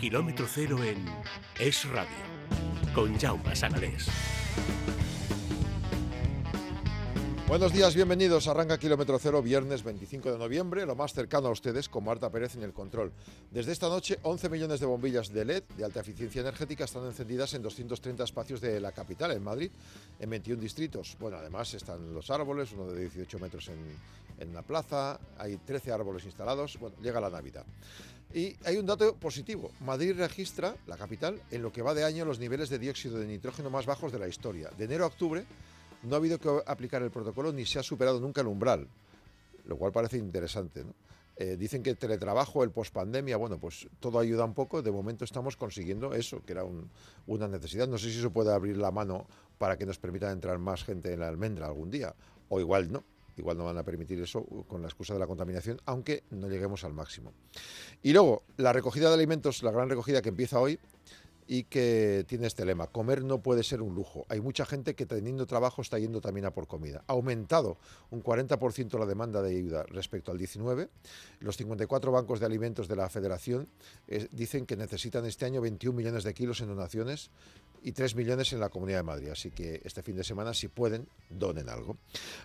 Kilómetro cero en Es Radio, con Jaume Sanalés. Buenos días, bienvenidos. Arranca Kilómetro Cero, viernes 25 de noviembre, lo más cercano a ustedes con Marta Pérez en el control. Desde esta noche, 11 millones de bombillas de LED de alta eficiencia energética están encendidas en 230 espacios de la capital, en Madrid, en 21 distritos. Bueno, además están los árboles, uno de 18 metros en, en la plaza, hay 13 árboles instalados. Bueno, llega la Navidad. Y hay un dato positivo. Madrid registra, la capital, en lo que va de año los niveles de dióxido de nitrógeno más bajos de la historia. De enero a octubre no ha habido que aplicar el protocolo ni se ha superado nunca el umbral, lo cual parece interesante. ¿no? Eh, dicen que el teletrabajo, el pospandemia, bueno, pues todo ayuda un poco. De momento estamos consiguiendo eso, que era un- una necesidad. No sé si eso puede abrir la mano para que nos permita entrar más gente en la almendra algún día, o igual no. Igual no van a permitir eso con la excusa de la contaminación, aunque no lleguemos al máximo. Y luego, la recogida de alimentos, la gran recogida que empieza hoy, y que tiene este lema, comer no puede ser un lujo. Hay mucha gente que teniendo trabajo está yendo también a por comida. Ha aumentado un 40% la demanda de ayuda respecto al 19. Los 54 bancos de alimentos de la Federación eh, dicen que necesitan este año 21 millones de kilos en donaciones y 3 millones en la Comunidad de Madrid. Así que este fin de semana, si pueden, donen algo.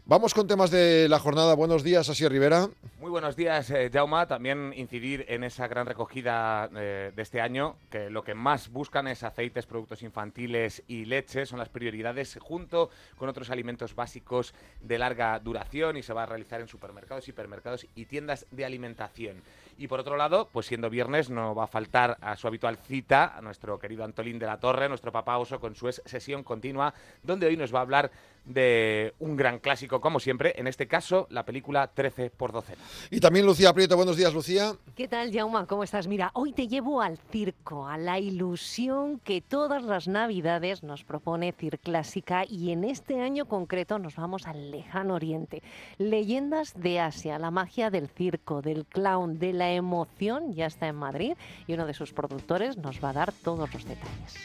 Vamos con temas de la jornada. Buenos días, Asier Rivera. Muy buenos días, eh, Jauma. También incidir en esa gran recogida eh, de este año, que lo que más buscan es aceites, productos infantiles y leche. Son las prioridades junto con otros alimentos básicos de larga duración y se va a realizar en supermercados, hipermercados y tiendas de alimentación. Y por otro lado, pues siendo viernes, no va a faltar a su habitual cita a nuestro querido Antolín de la Torre, nuestro papá oso, con su es- sesión continua, donde hoy nos va a hablar de un gran clásico, como siempre, en este caso, la película 13 por docena. Y también Lucía Prieto. Buenos días, Lucía. ¿Qué tal, Jauma? ¿Cómo estás? Mira, hoy te llevo al circo, a la ilusión que todas las navidades nos propone Circlásica y en este año concreto nos vamos al lejano oriente. Leyendas de Asia, la magia del circo, del clown, de la emoción ya está en Madrid y uno de sus productores nos va a dar todos los detalles.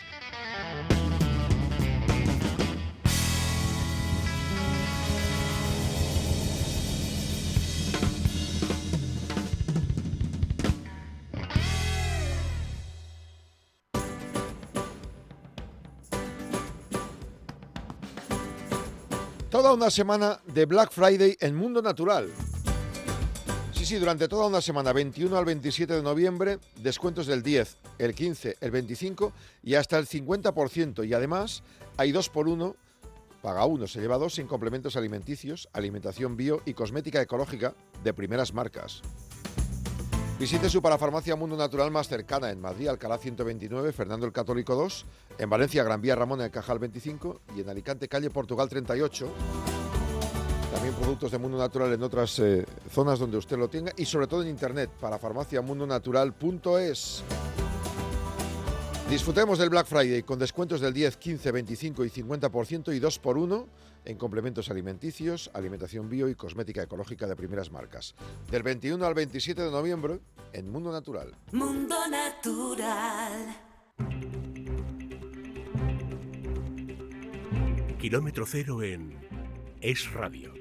Toda una semana de Black Friday en Mundo Natural. Sí, sí, durante toda una semana, 21 al 27 de noviembre, descuentos del 10, el 15, el 25 y hasta el 50%. Y además hay dos por uno, paga uno, se lleva dos sin complementos alimenticios, alimentación bio y cosmética ecológica de primeras marcas. Visite su parafarmacia Mundo Natural más cercana en Madrid, Alcalá 129, Fernando el Católico 2, en Valencia, Gran Vía Ramón, en Cajal 25 y en Alicante, calle Portugal 38. También productos de Mundo Natural en otras eh, zonas donde usted lo tenga y sobre todo en internet, parafarmaciamundonatural.es. Disfrutemos del Black Friday con descuentos del 10, 15, 25 y 50% y 2 por 1 en complementos alimenticios, alimentación bio y cosmética ecológica de primeras marcas. Del 21 al 27 de noviembre en Mundo Natural. Mundo Natural. Kilómetro cero en Es Radio.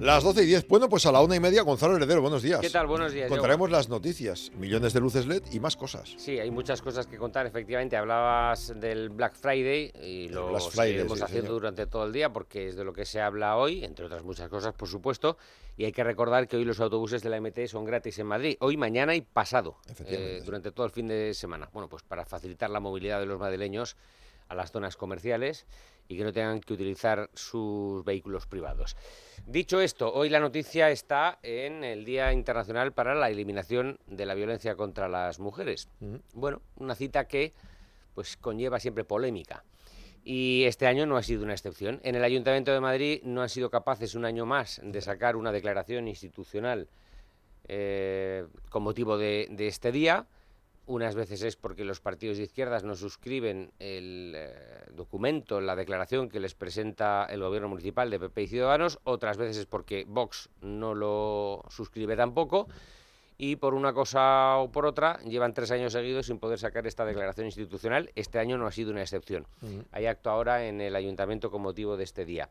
Las 12 y 10. Bueno, pues a la una y media, Gonzalo Heredero, buenos días. ¿Qué tal? Buenos días. Contaremos las noticias, millones de luces LED y más cosas. Sí, hay muchas cosas que contar, efectivamente. Hablabas del Black Friday y lo seguiremos sí, haciendo señor. durante todo el día porque es de lo que se habla hoy, entre otras muchas cosas, por supuesto. Y hay que recordar que hoy los autobuses de la MT son gratis en Madrid, hoy, mañana y pasado, Efectivamente, eh, durante todo el fin de semana. Bueno, pues para facilitar la movilidad de los madrileños a las zonas comerciales y que no tengan que utilizar sus vehículos privados. Dicho esto, hoy la noticia está en el Día Internacional para la Eliminación de la Violencia contra las Mujeres. Bueno, una cita que pues conlleva siempre polémica. Y este año no ha sido una excepción. En el Ayuntamiento de Madrid no han sido capaces un año más de sacar una declaración institucional eh, con motivo de, de este día. Unas veces es porque los partidos de izquierdas no suscriben el eh, documento, la declaración que les presenta el gobierno municipal de PP y Ciudadanos, otras veces es porque Vox no lo suscribe tampoco, y por una cosa o por otra llevan tres años seguidos sin poder sacar esta declaración institucional. Este año no ha sido una excepción. Hay acto ahora en el ayuntamiento con motivo de este día.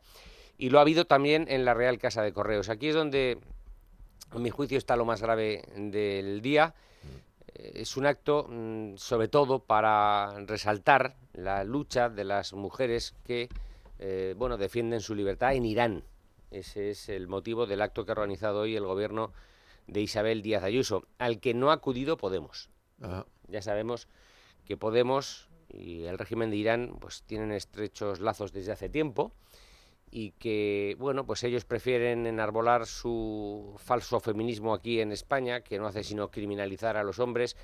Y lo ha habido también en la Real Casa de Correos. Aquí es donde, a mi juicio, está lo más grave del día. Es un acto mm, sobre todo para resaltar la lucha de las mujeres que eh, bueno, defienden su libertad en Irán. Ese es el motivo del acto que ha organizado hoy el gobierno de Isabel Díaz Ayuso, al que no ha acudido Podemos. Ya sabemos que Podemos y el régimen de Irán pues tienen estrechos lazos desde hace tiempo y que bueno pues ellos prefieren enarbolar su falso feminismo aquí en España que no hace sino criminalizar a los hombres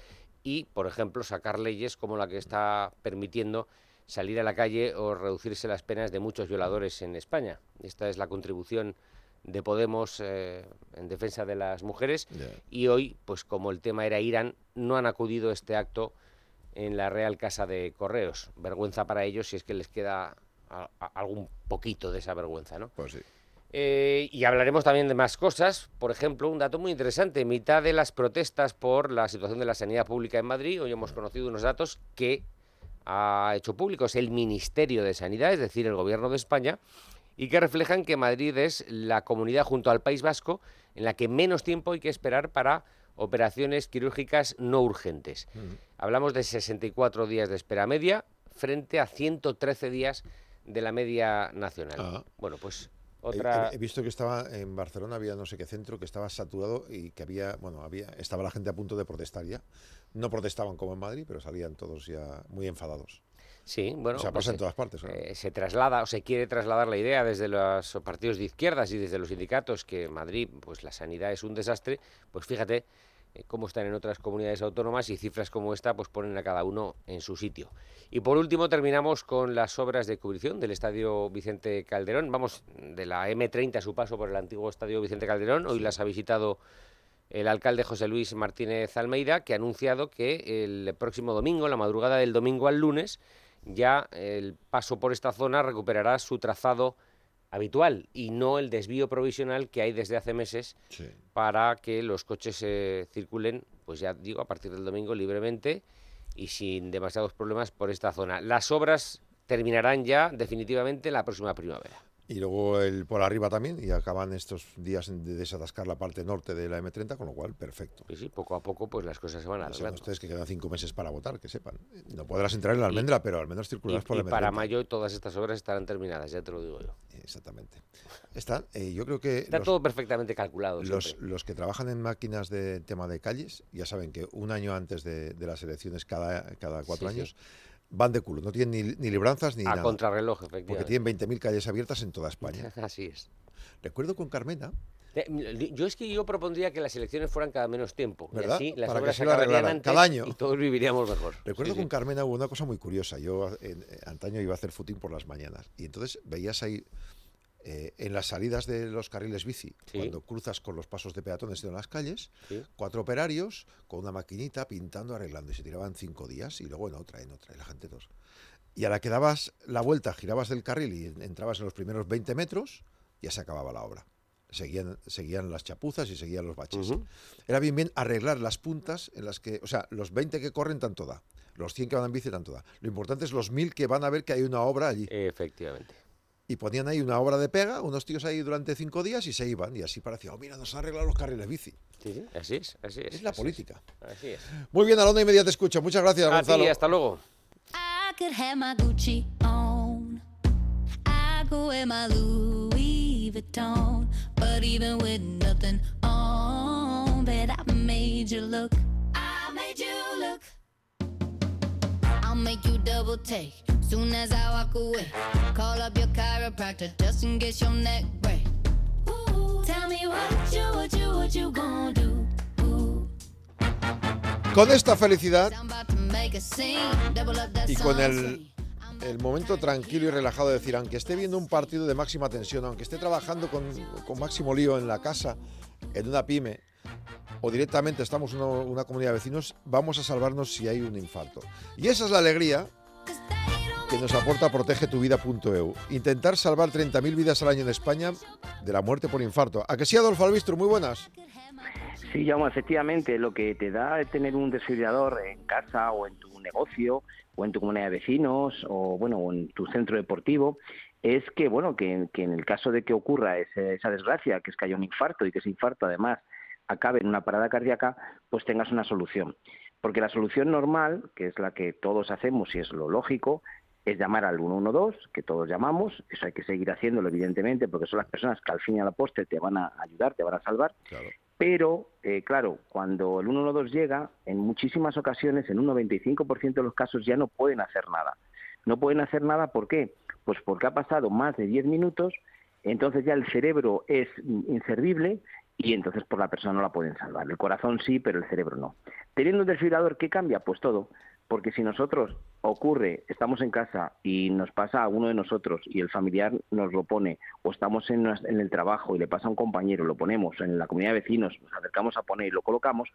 y por ejemplo sacar leyes como la que está permitiendo salir a la calle o reducirse las penas de muchos violadores en España. Esta es la contribución de Podemos eh, en defensa de las mujeres. Y hoy pues como el tema era Irán no han acudido a este acto en la Real Casa de Correos. Vergüenza para ellos si es que les queda algún poquito de esa vergüenza, ¿no? Pues sí. Eh, y hablaremos también de más cosas. Por ejemplo, un dato muy interesante. En mitad de las protestas por la situación de la sanidad pública en Madrid, hoy hemos conocido unos datos que ha hecho públicos el Ministerio de Sanidad, es decir, el Gobierno de España, y que reflejan que Madrid es la comunidad junto al País Vasco en la que menos tiempo hay que esperar para operaciones quirúrgicas no urgentes. Hablamos de 64 días de espera media frente a 113 días de la media nacional. Ah. Bueno, pues otra... He, visto que estaba en Barcelona, había no sé qué centro, que estaba saturado y que había, bueno, había, estaba la gente a punto de protestar ya. No protestaban como en Madrid, pero salían todos ya muy enfadados. Sí, bueno, o sea, pues pasa en todas partes. Eh, se traslada o se quiere trasladar la idea desde los partidos de izquierdas y desde los sindicatos que en Madrid, pues la sanidad es un desastre. Pues fíjate cómo están en otras comunidades autónomas y cifras como esta pues ponen a cada uno en su sitio. Y por último terminamos con las obras de cubrición del Estadio Vicente Calderón. Vamos de la M30 a su paso por el antiguo Estadio Vicente Calderón. Hoy las ha visitado el alcalde José Luis Martínez Almeida, que ha anunciado que el próximo domingo, la madrugada del domingo al lunes, ya el paso por esta zona recuperará su trazado habitual y no el desvío provisional que hay desde hace meses para que los coches eh, circulen, pues ya digo, a partir del domingo libremente y sin demasiados problemas por esta zona. Las obras terminarán ya definitivamente la próxima primavera. Y luego el por arriba también, y acaban estos días de desatascar la parte norte de la M30, con lo cual, perfecto. Sí, sí, poco a poco pues las cosas se van arreglando. ustedes que quedan cinco meses para votar, que sepan. No podrás entrar en la almendra, pero al menos circularás por la M30. Y para mayo todas estas obras estarán terminadas, ya te lo digo yo. Exactamente. Están, eh, yo creo que... Está todo perfectamente calculado. Los, los, que trabajan en máquinas de tema de calles, ya saben que un año antes de, las elecciones, cada, cada cuatro años van de culo, no tienen ni, libranzas ni a nada. contrarreloj, efectivamente. Porque tienen 20.000 calles abiertas en toda España. Así es. Recuerdo con Carmena. Yo es que yo propondría que las elecciones fueran cada menos tiempo. ¿verdad? Y así las Para obras que se arreglaran cada año. y todos viviríamos mejor. Recuerdo con Carmena hubo una cosa muy curiosa. Yo en, antaño iba a hacer footing por las mañanas y entonces veías ahí eh, en las salidas de los carriles bici, cuando cruzas con los pasos de peatones en las calles, cuatro operarios con una maquinita pintando, arreglando, y se tiraban cinco días y luego en otra, en otra, y la gente dos. Y a la que dabas la vuelta, girabas del carril y entrabas en los primeros 20 metros, ya se acababa la obra. Seguían, seguían las chapuzas y seguían los baches. Era bien bien arreglar las puntas en las que, o sea, los 20 que corren tanto da, los 100 que van en bici tanto da. Lo importante es los 1000 que van a ver que hay una obra allí. Efectivamente y ponían ahí una obra de pega, unos tíos ahí durante cinco días y se iban. Y así parecía, oh, mira, nos han arreglado los carriles bici. Sí, así es, así es. Es la política. Así es. Muy bien, a la una y media te escucho. Muchas gracias, a Gonzalo. Ti, hasta luego. Soon as I walk away, call up your chiropractor just in case your neck break. tell me what you, what you, what you gonna do. Con esta felicidad y con el, el, momento tranquilo y relajado de decir, aunque esté viendo un partido de máxima tensión, aunque esté trabajando con, con máximo lío en la casa, en una pyme, o directamente estamos en una, una comunidad de vecinos, vamos a salvarnos si hay un infarto. Y esa es la alegría que nos aporta protegetuvida.eu. Intentar salvar 30.000 vidas al año en España de la muerte por infarto. ¿A que sí, Adolfo Albistro? Muy buenas. Sí, Jaume, efectivamente, lo que te da tener un desfibrilador en casa o en tu negocio o en tu comunidad de vecinos o bueno o en tu centro deportivo es que bueno que, en el caso de que ocurra esa desgracia, que es que haya un infarto y que ese infarto además acabe en una parada cardíaca, pues tengas una solución. Porque la solución normal, que es la que todos hacemos y es lo lógico, es llamar al 112, que todos llamamos, eso hay que seguir haciéndolo evidentemente, porque son las personas que al fin y al poste te van a ayudar, te van a salvar, pero, eh, claro, cuando el 112 llega, en muchísimas ocasiones, en un 95% de los casos, ya no pueden hacer nada. No pueden hacer nada, ¿por qué? Pues porque ha pasado más de 10 minutos, entonces ya el cerebro es inservible y entonces por la persona no la pueden salvar. El corazón sí, pero el cerebro no. Teniendo un desfibrilador, ¿qué cambia? Pues todo. Porque si nosotros ocurre, estamos en casa y nos pasa a uno de nosotros y el familiar nos lo pone, o estamos en, el trabajo y le pasa a un compañero, lo ponemos en la comunidad de vecinos, nos acercamos a poner y lo colocamos,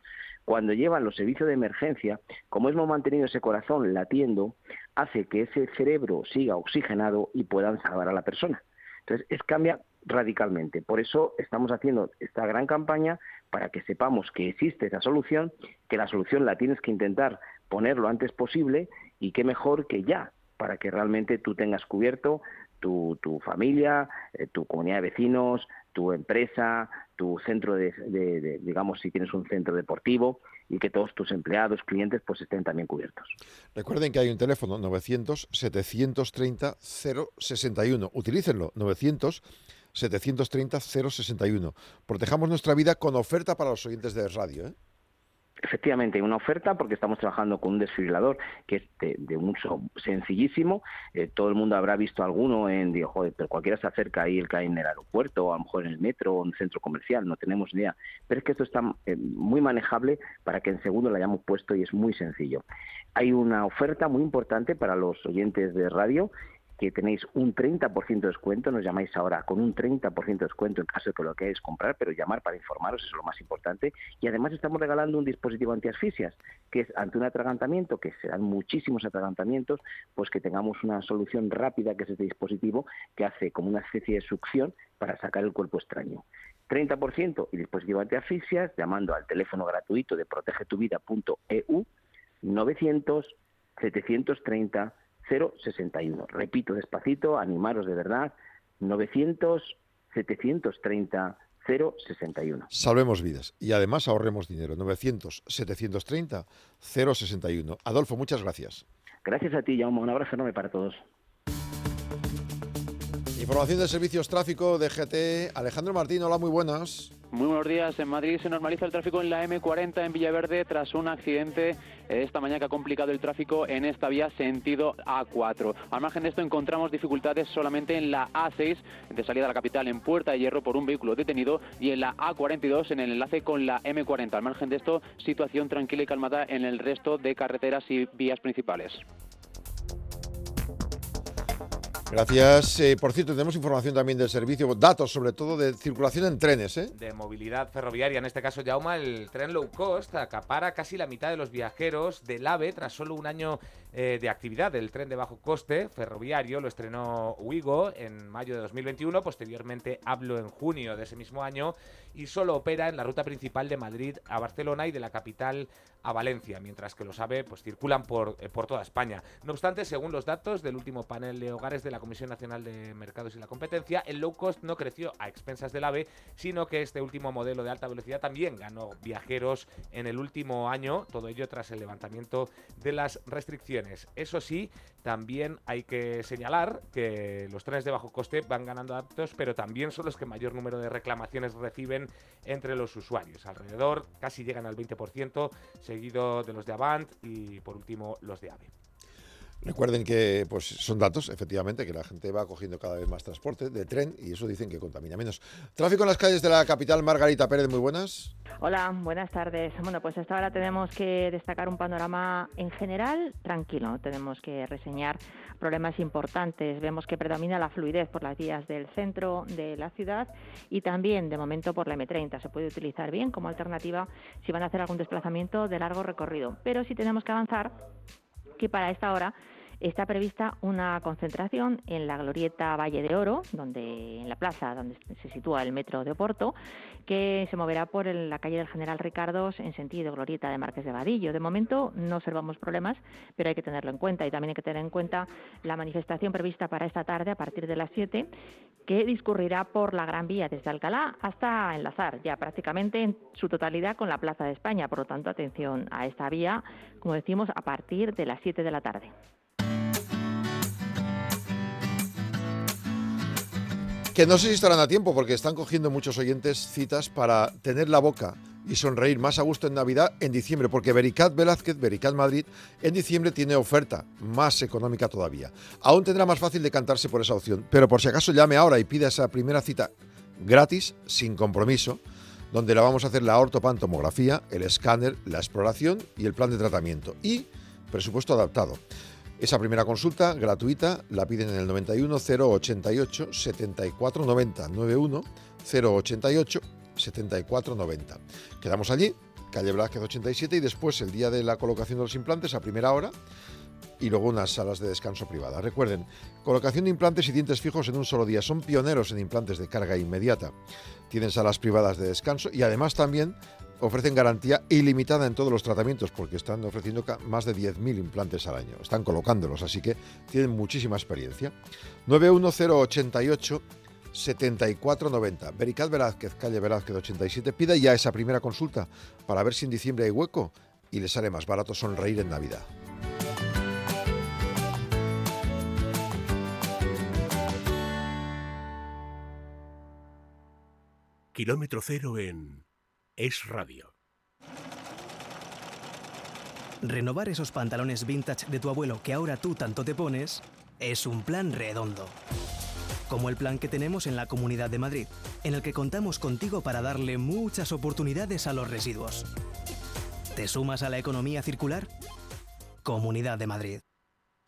cuando llevan los servicios de emergencia, como hemos mantenido ese corazón latiendo, hace que ese cerebro siga oxigenado y puedan salvar a la persona. Entonces, es cambia radicalmente. Por eso estamos haciendo esta gran campaña para que sepamos que existe esa solución, que la solución la tienes que intentar poner lo antes posible y qué mejor que ya, para que realmente tú tengas cubierto tu, tu familia, eh, tu comunidad de vecinos, tu empresa, tu centro de, digamos, si tienes un centro deportivo y que todos tus empleados, clientes, pues estén también cubiertos. Recuerden que hay un teléfono 900-730-061. Utilícenlo, 900 730 061. Protejamos nuestra vida con oferta para los oyentes de radio. ¿eh? Efectivamente, una oferta porque estamos trabajando con un desfibrilador que es de, un uso sencillísimo. Eh, todo el mundo habrá visto alguno en, digo, joder, pero cualquiera se acerca ahí el hay en el aeropuerto, o a lo mejor en el metro o en el centro comercial, no tenemos idea. Pero es que esto está eh, muy manejable para que en segundo lo hayamos puesto y es muy sencillo. Hay una oferta muy importante para los oyentes de radio que tenéis un 30% de descuento, nos llamáis ahora con un 30% de descuento en caso de que lo queráis comprar, pero llamar para informaros, es lo más importante. Y además estamos regalando un dispositivo antiasfixias, que es ante un atragantamiento, que serán muchísimos atragantamientos, pues que tengamos una solución rápida, que es este dispositivo, que hace como una especie de succión para sacar el cuerpo extraño. 30% y dispositivo antiasfixias, llamando al teléfono gratuito de protegetuvida.eu 900 730 061. Repito despacito, animaros de verdad, 900 730 061. Salvemos vidas y además ahorremos dinero. 900 730 061. Adolfo, muchas gracias. Gracias a ti, Jaume. Un abrazo enorme para todos. Información de servicios tráfico de GT. Alejandro Martín, hola, muy buenas. Muy buenos días. En Madrid se normaliza el tráfico en la M40 en Villaverde tras un accidente esta mañana que ha complicado el tráfico en esta vía sentido A4. Al margen de esto encontramos dificultades solamente en la A6 de salida a la capital en Puerta de Hierro por un vehículo detenido y en la A42 en el enlace con la M40. Al margen de esto, situación tranquila y calmada en el resto de carreteras y vías principales. Gracias. Eh, por cierto, tenemos información también del servicio, datos sobre todo de circulación en trenes. ¿eh? De movilidad ferroviaria, en este caso Yauma, el tren low cost acapara casi la mitad de los viajeros del AVE tras solo un año eh, de actividad. El tren de bajo coste ferroviario lo estrenó Wigo en mayo de 2021, posteriormente hablo en junio de ese mismo año y solo opera en la ruta principal de Madrid a Barcelona y de la capital a Valencia, mientras que los AVE pues, circulan por, por toda España. No obstante, según los datos del último panel de hogares de la Comisión Nacional de Mercados y la Competencia, el low cost no creció a expensas del AVE, sino que este último modelo de alta velocidad también ganó viajeros en el último año, todo ello tras el levantamiento de las restricciones. Eso sí, también hay que señalar que los trenes de bajo coste van ganando adaptos, pero también son los que mayor número de reclamaciones reciben entre los usuarios. Alrededor casi llegan al 20%, seguido de los de Avant y por último los de AVE. Recuerden que pues son datos, efectivamente, que la gente va cogiendo cada vez más transporte de tren y eso dicen que contamina menos. Tráfico en las calles de la capital, Margarita Pérez, muy buenas. Hola, buenas tardes. Bueno, pues hasta ahora tenemos que destacar un panorama en general tranquilo. Tenemos que reseñar problemas importantes. Vemos que predomina la fluidez por las vías del centro de la ciudad y también, de momento, por la M30. Se puede utilizar bien como alternativa si van a hacer algún desplazamiento de largo recorrido. Pero si tenemos que avanzar, que para esta hora está prevista una concentración en la glorieta Valle de Oro, donde en la plaza donde se sitúa el metro de Oporto, que se moverá por la calle del General Ricardos en sentido glorieta de Marques de Vadillo. De momento no observamos problemas, pero hay que tenerlo en cuenta y también hay que tener en cuenta la manifestación prevista para esta tarde a partir de las 7, que discurrirá por la Gran Vía desde Alcalá hasta enlazar ya prácticamente en su totalidad con la Plaza de España. Por lo tanto, atención a esta vía, como decimos, a partir de las 7 de la tarde. Que no sé si estarán a tiempo porque están cogiendo muchos oyentes citas para tener la boca y sonreír más a gusto en Navidad en diciembre, porque Vericat Velázquez, Vericat Madrid, en diciembre tiene oferta más económica todavía. Aún tendrá más fácil de cantarse por esa opción, pero por si acaso llame ahora y pida esa primera cita gratis, sin compromiso, donde la vamos a hacer la ortopantomografía, el escáner, la exploración y el plan de tratamiento. Y presupuesto adaptado. Esa primera consulta gratuita la piden en el 91 088 7490 91 088 7490. Quedamos allí, calle Velázquez 87 y después el día de la colocación de los implantes a primera hora y luego unas salas de descanso privadas. Recuerden, colocación de implantes y dientes fijos en un solo día. Son pioneros en implantes de carga inmediata. Tienen salas privadas de descanso y además también ofrecen garantía ilimitada en todos los tratamientos porque están ofreciendo más de 10.000 implantes al año. Están colocándolos, así que tienen muchísima experiencia. 91088 7490. Vericat Velázquez, calle Velázquez 87. Pida ya esa primera consulta para ver si en diciembre hay hueco y le sale más barato sonreír en Navidad. Kilómetro cero en Es Radio. Renovar esos pantalones vintage de tu abuelo que ahora tú tanto te pones es un plan redondo. Como el plan que tenemos en la Comunidad de Madrid, en el que contamos contigo para darle muchas oportunidades a los residuos. ¿Te sumas a la economía circular? Comunidad de Madrid.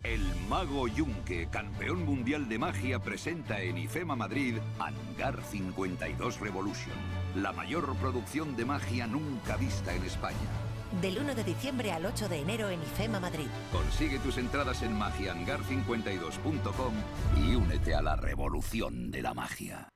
El mago Yunque, campeón mundial de magia, presenta en IFEMA Madrid Hangar 52 Revolution, la mayor producción de magia nunca vista en España. Del 1 de diciembre al 8 de enero en IFEMA Madrid. Consigue tus entradas en magiahangar52.com y únete a la revolución de la magia.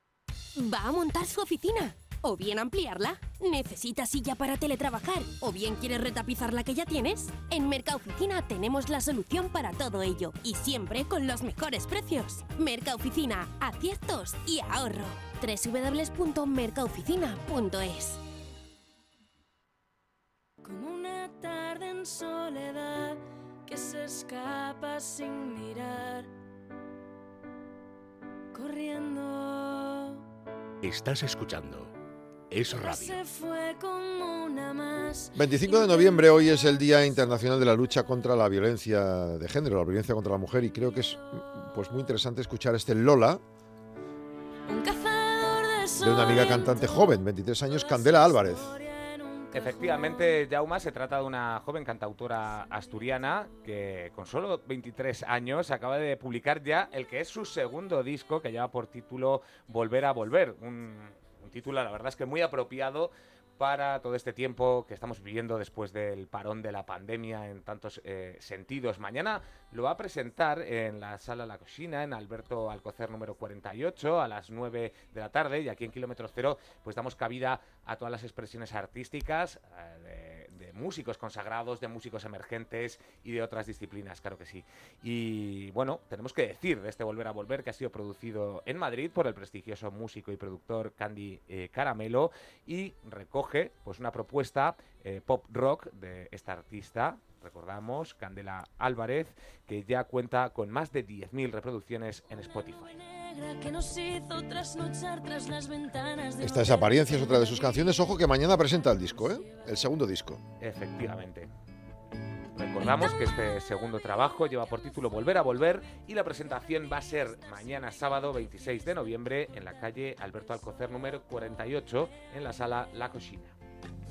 Va a montar su oficina o bien ampliarla. ¿Necesitas silla para teletrabajar? ¿O bien quieres retapizar la que ya tienes? En Mercaoficina tenemos la solución para todo ello y siempre con los mejores precios. Mercaoficina, aciertos y ahorro. www.mercaoficina.es Como una tarde en soledad que se escapa sin mirar. Corriendo. Estás escuchando Es Radio. 25 de noviembre hoy es el Día Internacional de la Lucha contra la Violencia de Género, la violencia contra la mujer y creo que es pues muy interesante escuchar este Lola de una amiga cantante joven, 23 años, Candela Álvarez. Efectivamente, Jauma se trata de una joven cantautora asturiana que con solo 23 años acaba de publicar ya el que es su segundo disco que lleva por título Volver a Volver. Un, un título, la verdad es que muy apropiado para todo este tiempo que estamos viviendo después del parón de la pandemia en tantos eh, sentidos. Mañana lo va a presentar en la sala La Cocina, en Alberto Alcocer número 48, a las 9 de la tarde. Y aquí en Kilómetro Cero, pues damos cabida a todas las expresiones artísticas eh, músicos consagrados, de músicos emergentes y de otras disciplinas, claro que sí. Y bueno, tenemos que decir de este Volver a Volver que ha sido producido en Madrid por el prestigioso músico y productor Candy eh, Caramelo y recoge pues una propuesta eh, pop rock de esta artista, recordamos, Candela Álvarez, que ya cuenta con más de 10.000 reproducciones en Spotify. Esta es Apariencia, es otra de sus canciones. Ojo que mañana presenta el disco, ¿eh? el segundo disco. Efectivamente. Recordamos que este segundo trabajo lleva por título Volver a Volver y la presentación va a ser mañana sábado 26 de noviembre en la calle Alberto Alcocer número 48 en la sala La Cocina.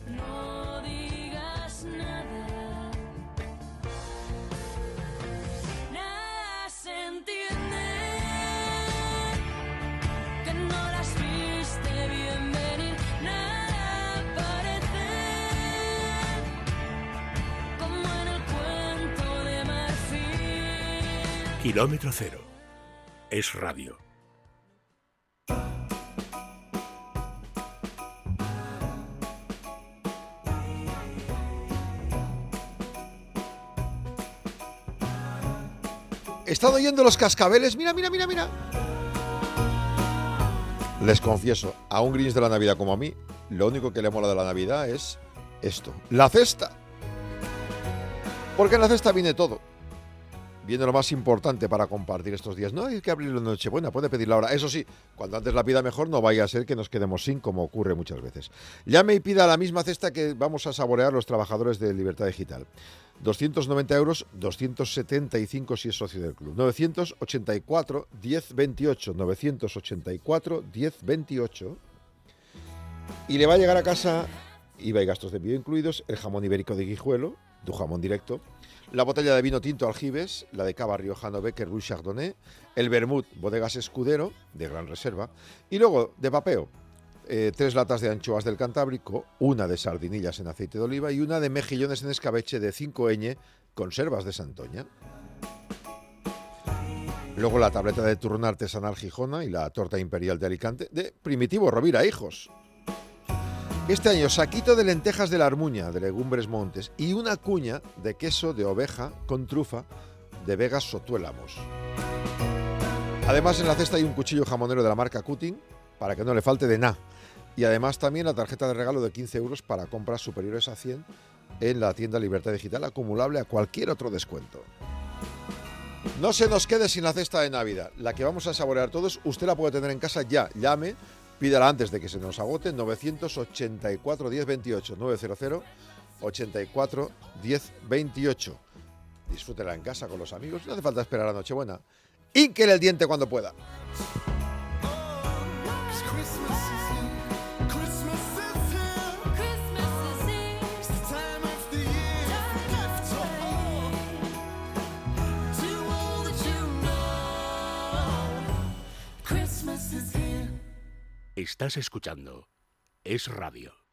No digas. Nada Kilómetro cero. Es radio. ¿Están oyendo los cascabeles? Mira, mira, mira, mira. Les confieso, a un Grinch de la Navidad como a mí, lo único que le mola de la Navidad es esto, la cesta. Porque en la cesta viene todo. Viene lo más importante para compartir estos días. No hay que abrirlo en Nochebuena, puede pedirla ahora. Eso sí, cuando antes la pida mejor, no vaya a ser que nos quedemos sin, como ocurre muchas veces. Llame y pida la misma cesta que vamos a saborear los trabajadores de Libertad Digital. 290 euros, 275 si es socio del club. 984 1028, 984 1028. Y le va a llegar a casa, IVA y gastos de envío incluidos, el jamón ibérico de Guijuelo, tu jamón directo, la botella de vino tinto Aljibes, la de cava riojano Becker Ruy Chardonnay, el vermut Bodegas Escudero, de gran reserva, y luego, de papeo, eh, tres latas de anchoas del Cantábrico, una de sardinillas en aceite de oliva y una de mejillones en escabeche de 5ñ, conservas de Santoña. Luego la tableta de turrón artesanal Gijona y la torta imperial de Alicante de Primitivo Rovira Hijos. Este año saquito de lentejas de la Armuña, de Legumbres Montes, y una cuña de queso de oveja con trufa de Vegas Sotuélamos. Además en la cesta hay un cuchillo jamonero de la marca Cutting para que no le falte de nada. Y además también la tarjeta de regalo de 15 euros para compras superiores a 100 en la tienda Libertad Digital, acumulable a cualquier otro descuento. No se nos quede sin la cesta de Navidad, la que vamos a saborear todos. Usted la puede tener en casa ya. Llame, pídala antes de que se nos agote. 984 1028 900 84 1028. Disfrútela en casa con los amigos. No hace falta esperar a Nochebuena. Inque el diente cuando pueda. Estás escuchando Es Radio.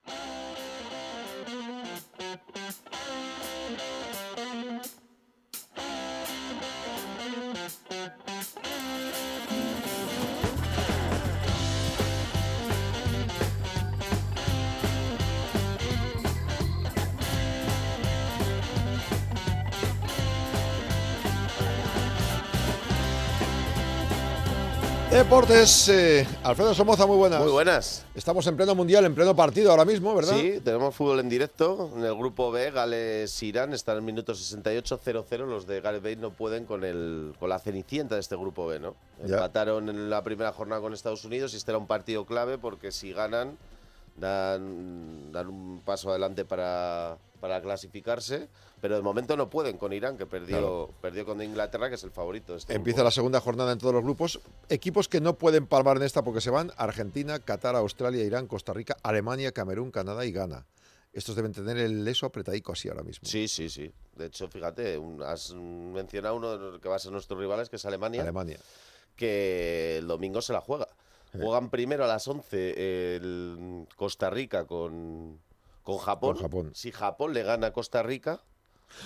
Deportes, eh, Alfredo Somoza, muy buenas. Muy buenas. Estamos en pleno mundial, en pleno partido ahora mismo, ¿verdad? Sí, tenemos fútbol en directo. En el grupo B, Gales-Irán, están en el minuto 68-0-0. Los de Gareth Bale no pueden con, el, con la cenicienta de este grupo B, ¿no? Ya. Empataron en la primera jornada con Estados Unidos y este era un partido clave porque si ganan, dan, dan un paso adelante para, para clasificarse. Pero de momento no pueden con Irán, que perdió, Claro. perdió con Inglaterra, que es el favorito. de este Empieza grupo. la segunda jornada en todos los grupos. Equipos que no pueden palmar en esta porque se van Argentina, Qatar, Australia, Irán, Costa Rica, Alemania, Camerún, Canadá y Ghana. Estos deben tener el leso apretadico así ahora mismo. Sí, sí, sí. De hecho, fíjate, un- has mencionado uno de los que va a ser nuestros rivales, que es Alemania. Alemania. que el domingo se la juega. Sí. Juegan primero a las 11 el Costa Rica con, con Japón. Con Japón. Si Japón le gana a Costa Rica,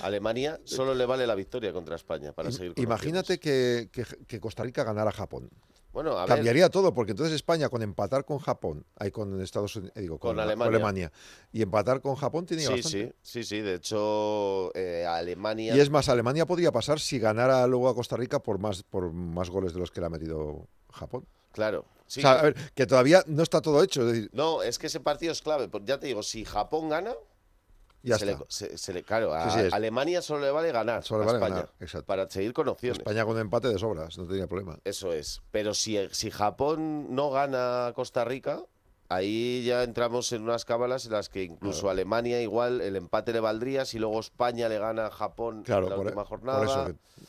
Alemania solo le vale la victoria contra España para seguir con Imagínate que, que- que Costa Rica ganara a Japón. Bueno, a ver, Cambiaría todo, porque entonces España con empatar con Japón, ahí con Estados Unidos, digo, con, Con Alemania. y empatar con Japón tenía Sí, bastante. sí, sí, sí. De hecho, eh, Alemania. Y es más, Alemania podría pasar si ganara luego a Costa Rica por más, por más goles de los que le ha metido Japón. Claro. sí, o sea, que- a ver, que todavía no está todo hecho. Es decir, No, es que ese partido es clave. Ya te digo, si Japón gana. Ya se está. Le, se- se le- claro, a Sí, sí, es- Alemania solo le vale ganar Solo le a vale España ganar, para seguir con opciones. España con empate de sobras, no tenía problema. Eso es. Pero si, si Japón no gana a Costa Rica, ahí ya entramos en unas cábalas en las que incluso Claro. Alemania igual el empate le valdría si luego España le gana a Japón Claro, en la por, última por jornada. eso. que-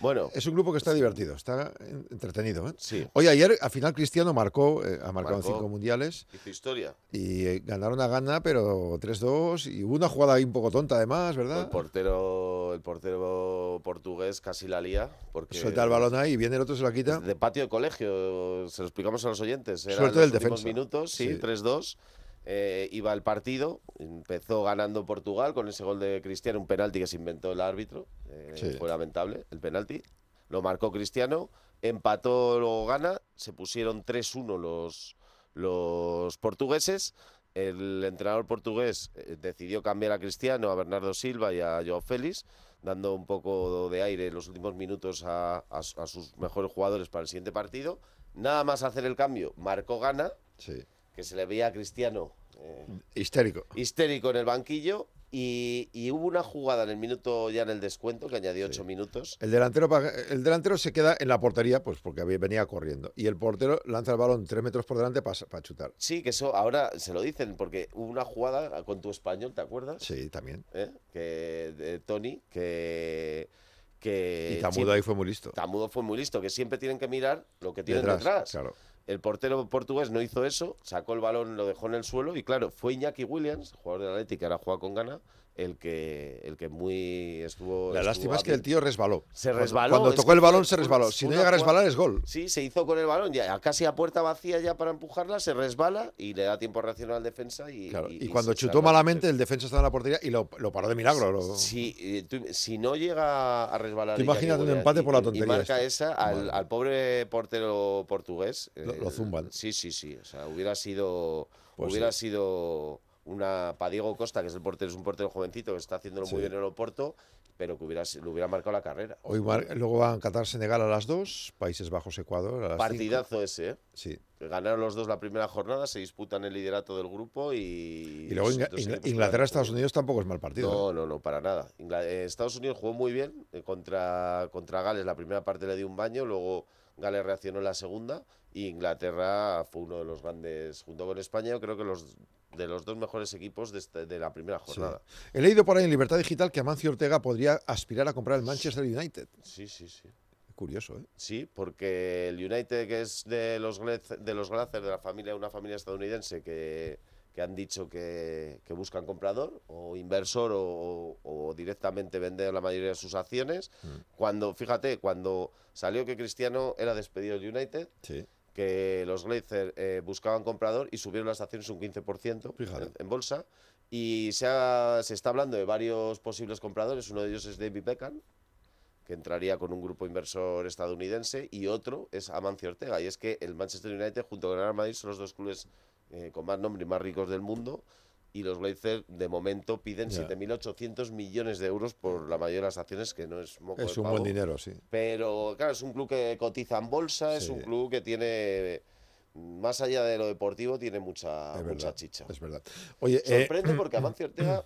Bueno, Es un grupo que está divertido, está en- entretenido. ¿eh? sí, Oye, ayer al final Cristiano marcó, eh, ha marcado Marcó. cinco mundiales hizo historia. y eh, ganaron a Gana, pero 3-2 y hubo una jugada ahí un poco tonta además, El ¿verdad? portero, el portero portugués casi la lía. Porque Suelta el balón ahí y viene el otro se lo quita. De patio de colegio, se lo explicamos a los oyentes. Eran Suerte los del defensa. minutos, sí, Sí. 3-2. Eh, iba el partido, empezó ganando Portugal con ese gol de Cristiano, un penalti que se inventó el árbitro. eh, Sí. Fue lamentable el penalti. lo marcó Cristiano, empató luego gana, se pusieron 3-1 los, los portugueses. El entrenador portugués eh, decidió cambiar a Cristiano, a Bernardo Silva y a Joao Félix, dando un poco de aire en los últimos minutos a, a su- a sus mejores jugadores para el siguiente partido. Nada más hacer el cambio, marcó gana, que se le veía a Cristiano eh, Histérico. histérico en el banquillo. Y, y hubo una jugada en el minuto ya en el descuento, que añadió ocho minutos. El delantero, el delantero se queda en la portería, pues porque venía corriendo. Y el portero lanza el balón tres metros por delante para chutar. Sí, que eso ahora se lo dicen, porque hubo una jugada con tu español, ¿te acuerdas? Sí, también. ¿Eh? Que, de Tony, que... que Y Tamudo siempre- ahí fue muy listo. Tamudo fue muy listo, que siempre tienen que mirar lo que tienen Detrás, detrás. claro. El portero portugués no hizo eso, sacó el balón, lo dejó en el suelo y claro, fue Iñaki Williams, jugador del Atlético que ahora juega con gana, el que el que muy estuvo La estuvo lástima es que el tío resbaló. Se resbaló. Cuando tocó el balón se resbaló. Si no llega a resbalar es gol. Sí, se hizo con el balón, ya casi a puerta vacía ya para empujarla, se resbala y le da tiempo a reaccionar al defensa y, Claro, y- Y, y cuando chutó malamente, el defensa estaba en la portería y lo, lo paró de milagro. lo- Si, tú- si no llega a resbalar. Imagínate un empate por la tontería Y marca esta. esa al, al pobre portero portugués. Lo- eh, lo zumban. Sí, sí, sí. O sea, hubiera sido. Pues hubiera sí. sido una. Para Diego Costa, que es el portero, es un portero jovencito que está haciéndolo Sí. muy bien en el Oporto, pero que hubiera, le hubiera marcado la carrera. Hoy mar- luego van Qatar Senegal a las 2, Países Bajos Ecuador a las Partidazo ese, ¿eh? Sí. Ganaron los dos la primera jornada, se disputan el liderato del grupo y. Y luego Inglaterra-Estados Unidos tampoco es mal partido. No, ¿eh? no, no, para nada. Eh, Estados Unidos jugó muy bien eh, contra, contra Gales. La primera parte le dio un baño, luego Gales reaccionó en la segunda y Inglaterra fue uno de los grandes, junto con España, yo creo que los de los dos mejores equipos de, este- de la primera Sí. jornada. He leído por ahí en Libertad Digital que Amancio Ortega podría aspirar a comprar el Manchester United. Sí, sí, sí. Curioso, ¿eh? Sí, porque el United, que es de los, de los Glazer, de la familia, una familia estadounidense que, que han dicho que, que buscan comprador o inversor o, o- o directamente vender la mayoría de sus acciones. Cuando, fíjate, cuando salió que Cristiano era despedido del United, Sí. Que los Glazer eh, buscaban comprador y subieron las acciones un 15% Fíjate. en, en bolsa. Y se, ha- se está hablando de varios posibles compradores. Uno de ellos es David Beckham, que entraría con un grupo inversor estadounidense, y otro es Amancio Ortega. Y es que el Manchester United junto con el Real Madrid son los dos clubes eh, con más nombre y más ricos del mundo. Y los Glazers, de momento, piden Ya. 7.800 millones de euros por la mayoría de las acciones, que no es moco Es de un pavo. buen dinero, sí. Pero claro, es un club que cotiza en bolsa, es un club que tiene, más allá de lo deportivo, tiene mucha, mucha chicha. Es verdad. Oye, eh, Sorprende porque Amancio Ortega,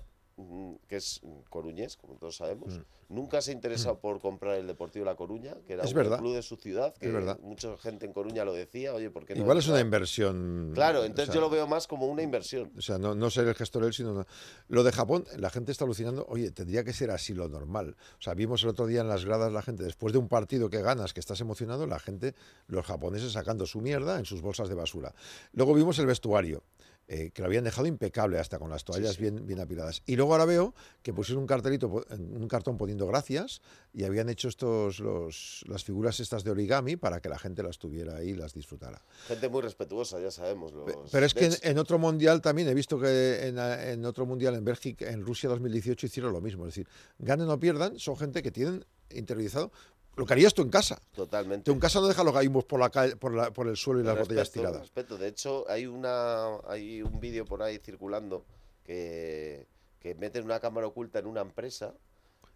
que es coruñés, como todos sabemos, nunca se ha interesado por comprar el Deportivo La Coruña, que era Mm. Es un verdad. club de su ciudad, que mucha gente en Coruña lo decía, oye, ¿por qué no? igual es una inversión. Claro, o entonces sea, yo lo veo más como una inversión. O sea, no, no ser el gestor él, sino... Lo de Japón, la gente está alucinando. Oye, tendría que ser así lo normal. O sea, vimos el otro día en las gradas la gente, después de un partido que ganas, que estás emocionado, la gente, los japoneses sacando su mierda en sus bolsas de basura. Luego vimos el vestuario. Eh, que lo habían dejado impecable hasta con las toallas Bien, bien apiladas. Y luego ahora veo que pusieron un cartelito, un cartón poniendo gracias y habían hecho estos los, las figuras estas de origami para que la gente las tuviera ahí y las disfrutara. Gente muy respetuosa, ya sabemos. Los... Pero es que en, otro mundial también he visto que en, en otro mundial en Bélgica, en Rusia 2018 hicieron lo mismo. Es decir, ganen o pierdan, son gente que tienen interiorizado lo que harías tú en casa. Totalmente. Tú en casa no dejas los gallimbos por la calle, por, la- por el suelo y las botellas Respeto, tiradas. respeto. De hecho, hay una hay un vídeo por ahí circulando que, que meten una cámara oculta en una empresa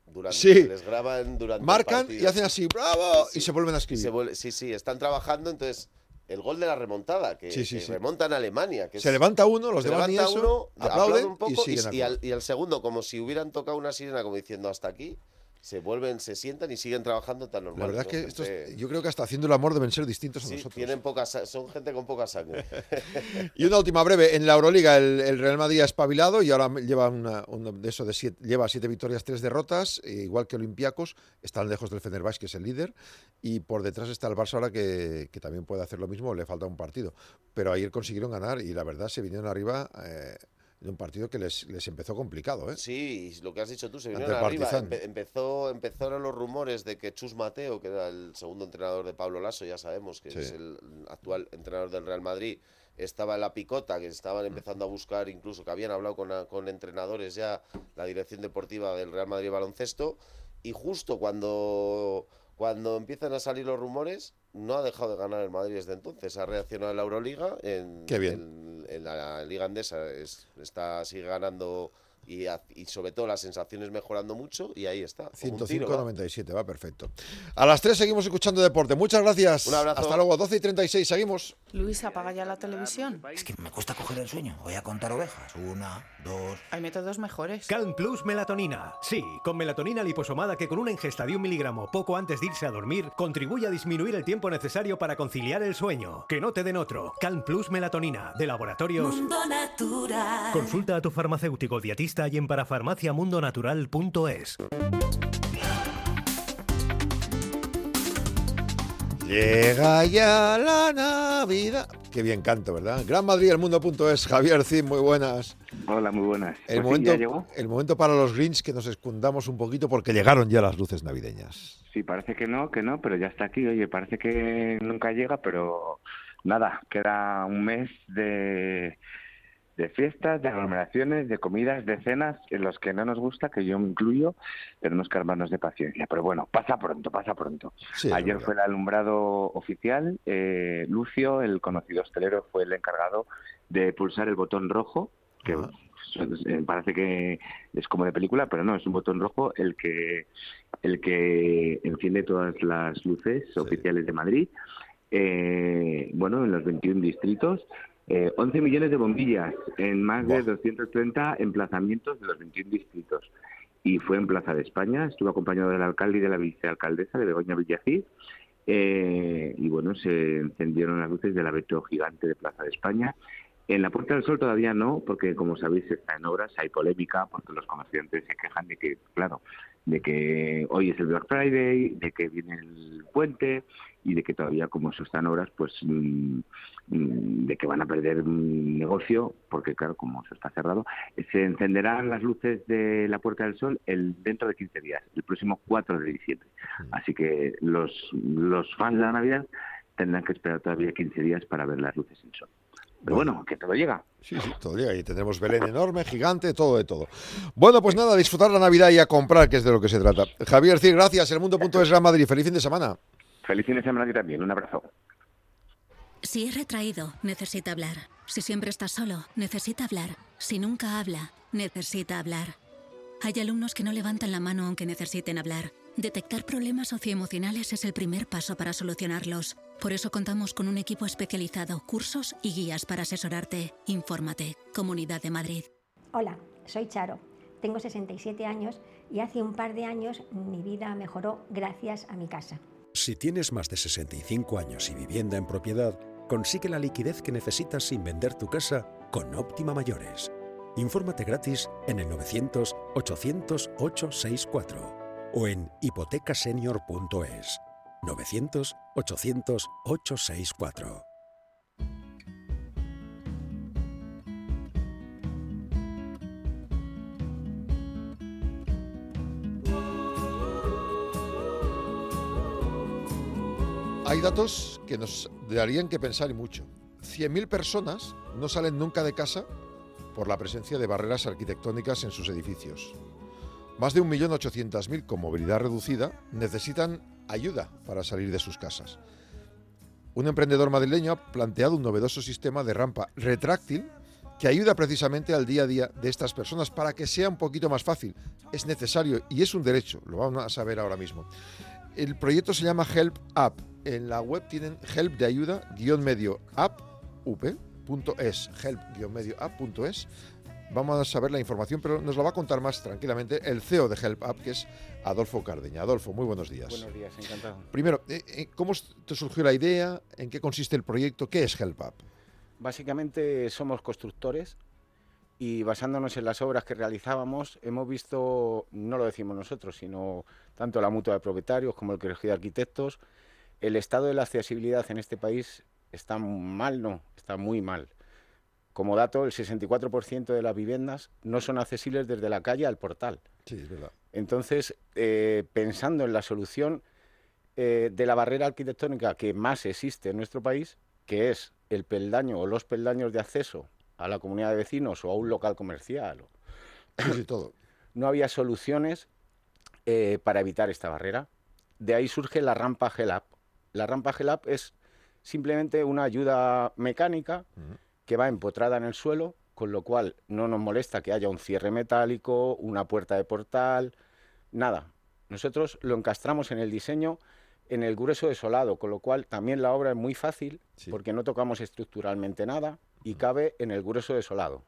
durante Sí. les graban durante Marcan y hacen así, ¡bravo! Sí, Y se vuelven a escribir. se vuelve- sí, sí, están trabajando, entonces el gol de la remontada, que, Sí, sí, que remontan a Alemania. Que Se es- levanta uno, los demás levanta uno, aplauden un poco y, y al, y al segundo, como si hubieran tocado una sirena, como diciendo hasta aquí, se vuelven, se sientan y siguen trabajando tan normal. La verdad es que estos, yo creo que hasta haciendo el amor deben ser distintos a nosotros. tienen poca son gente con poca sangre. Y una última breve, en la Euroliga el, el Real Madrid ha espabilado y ahora lleva una, una de eso de siete, lleva siete victorias, tres derrotas, e igual que Olympiacos, están lejos del Fenerbahce que es el líder y por detrás está el Barça ahora que, que también puede hacer lo mismo, le falta un partido, pero ayer consiguieron ganar y la verdad se vinieron arriba eh, de un partido que les, les empezó complicado, ¿eh? Sí, lo que has dicho tú, se vinieron arriba. Empe- empezó, empezaron los rumores de que Chus Mateo, que era el segundo entrenador de Pablo Lasso, ya sabemos que Sí. es el actual entrenador del Real Madrid, estaba en la picota, que estaban empezando a buscar, incluso que habían hablado con, con entrenadores ya, la dirección deportiva del Real Madrid Baloncesto, y justo cuando, cuando empiezan a salir los rumores, no ha dejado de ganar el Madrid desde entonces. Ha reaccionado en la Euroliga, en, Qué bien. en- en la Liga Andesa es- está, sigue ganando y, sobre todo las sensaciones mejorando mucho y ahí está. como un tiro, va. 105.97, va perfecto. A las 3 seguimos escuchando deporte. Muchas gracias. Un abrazo. Hasta luego, 12 y 36, seguimos. Luis, apaga ya la televisión. Es que me cuesta coger el sueño. Voy a contar ovejas. Una, dos. Hay métodos mejores. Calm Plus Melatonina. Sí, con melatonina liposomada que con una ingesta de un miligramo poco antes de irse a dormir contribuye a disminuir el tiempo necesario para conciliar el sueño. Que no te den otro. Calm Plus Melatonina, de laboratorios. Mundo Natural. Consulta a tu farmacéutico dietista y en parafarmaciamundonatural.es. Llega ya la Navidad. Qué bien canto, ¿verdad? Gran Madrid, el mundo.es. Javier Cid, muy buenas. Hola, muy buenas. El, Pues sí, momento, ya llegó. el momento para los Grinch que nos escondamos un poquito porque llegaron ya las luces navideñas. Sí, parece que no, que no, pero ya está aquí. Oye, parece que nunca llega, pero nada, queda un mes de, de fiestas, de aglomeraciones, de comidas, de cenas, en los que no nos gusta, que yo me incluyo, tenemos que armarnos de paciencia. Pero bueno, pasa pronto, pasa pronto. Sí, Ayer fue el alumbrado oficial. eh, Lucio, el conocido hostelero, fue el encargado de pulsar el botón rojo, que eh, parece que es como de película, pero no, es un botón rojo el que el que enciende todas las luces oficiales de Madrid. Eh, bueno, en los 21 distritos. Eh, 11 millones de bombillas en más de 230 emplazamientos de los 21 distritos. Y fue en Plaza de España, estuvo acompañado del alcalde y de la vicealcaldesa de Begoña Villacid. Eh, y bueno, se encendieron las luces del abeto gigante de Plaza de España. En la Puerta del Sol todavía no, porque como sabéis está en obras, hay polémica, porque los comerciantes se quejan de que, claro, de que hoy es el Black Friday, de que viene el puente y de que todavía como eso está en obras, pues mm, mm, de que van a perder negocio, porque claro, como eso está cerrado, se encenderán las luces de la Puerta del Sol el, dentro de 15 días, el próximo 4 de diciembre. Así que los, los fans de la Navidad tendrán que esperar todavía 15 días para ver las luces en sol. Pero bueno, que todo llega. Sí, sí, todo llega. Y tendremos Belén enorme, gigante, todo de todo. Bueno, pues nada, a disfrutar la Navidad y a comprar, que es de lo que se trata. Javier Cid, gracias. El mundo.es Real Madrid. Feliz fin de semana. Feliz fin de semana a ti también. Un abrazo. Si es retraído, necesita hablar. Si siempre está solo, necesita hablar. Si nunca habla, necesita hablar. Hay alumnos que no levantan la mano aunque necesiten hablar. Detectar problemas socioemocionales es el primer paso para solucionarlos. Por eso contamos con un equipo especializado, cursos y guías para asesorarte. Infórmate. Comunidad de Madrid. Hola, soy Charo. Tengo 67 años y hace un par de años mi vida mejoró gracias a mi casa. Si tienes más de 65 años y vivienda en propiedad, consigue la liquidez que necesitas sin vender tu casa con Óptima Mayores. Infórmate gratis en el 900 800 864 o en hipotecasenior.es. 900 800 864. Hay datos que nos darían que pensar y mucho. 100.000 personas no salen nunca de casa por la presencia de barreras arquitectónicas en sus edificios. Más de 1.800.000 con movilidad reducida necesitan ayuda para salir de sus casas. Un emprendedor madrileño ha planteado un novedoso sistema de rampa retráctil que ayuda precisamente al día a día de estas personas para que sea un poquito más fácil. Es necesario y es un derecho, lo vamos a saber ahora mismo. El proyecto se llama Help App. En la web tienen help de ayuda guion medio app help medio app.es. Vamos a saber la información, pero nos lo va a contar más tranquilamente el CEO de Help App, que es Adolfo Cardeña. Adolfo, muy buenos días. Buenos días, encantado. Primero, eh, eh, ¿cómo te surgió la idea? ¿En qué consiste el proyecto? ¿Qué es Help App? Básicamente somos constructores y basándonos en las obras que realizábamos hemos visto, no lo decimos nosotros, sino tanto la mutua de propietarios como el colegio de arquitectos, el estado de la accesibilidad en este país está mal, no, está muy mal. Como dato, el 64% de las viviendas no son accesibles desde la calle al portal. Sí, es verdad. Entonces, eh, pensando en la solución eh, de la barrera arquitectónica que más existe en nuestro país, que es el peldaño o los peldaños de acceso a la comunidad de vecinos o a un local comercial, o- Sí, sí, todo. no había soluciones eh, para evitar esta barrera. de ahí surge la rampa GELAP. La rampa GELAP es simplemente una ayuda mecánica que va empotrada en el suelo, con lo cual no nos molesta que haya un cierre metálico, una puerta de portal, nada. Nosotros lo encastramos en el diseño en el grueso desolado, con lo cual también la obra es muy fácil porque no tocamos estructuralmente nada y cabe en el grueso desolado.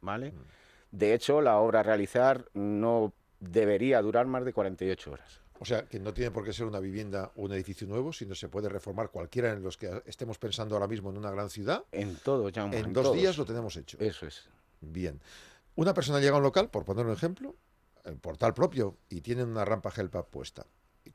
¿Vale? De hecho, la obra a realizar no debería durar más de 48 horas. O sea, que no tiene por qué ser una vivienda o un edificio nuevo, sino se puede reformar cualquiera en los que estemos pensando ahora mismo en una gran ciudad. En todo, ya. En, dos días lo tenemos hecho. Eso es. Bien. Una persona llega a un local, por poner un ejemplo, el portal propio, y tiene una rampa Helpa puesta.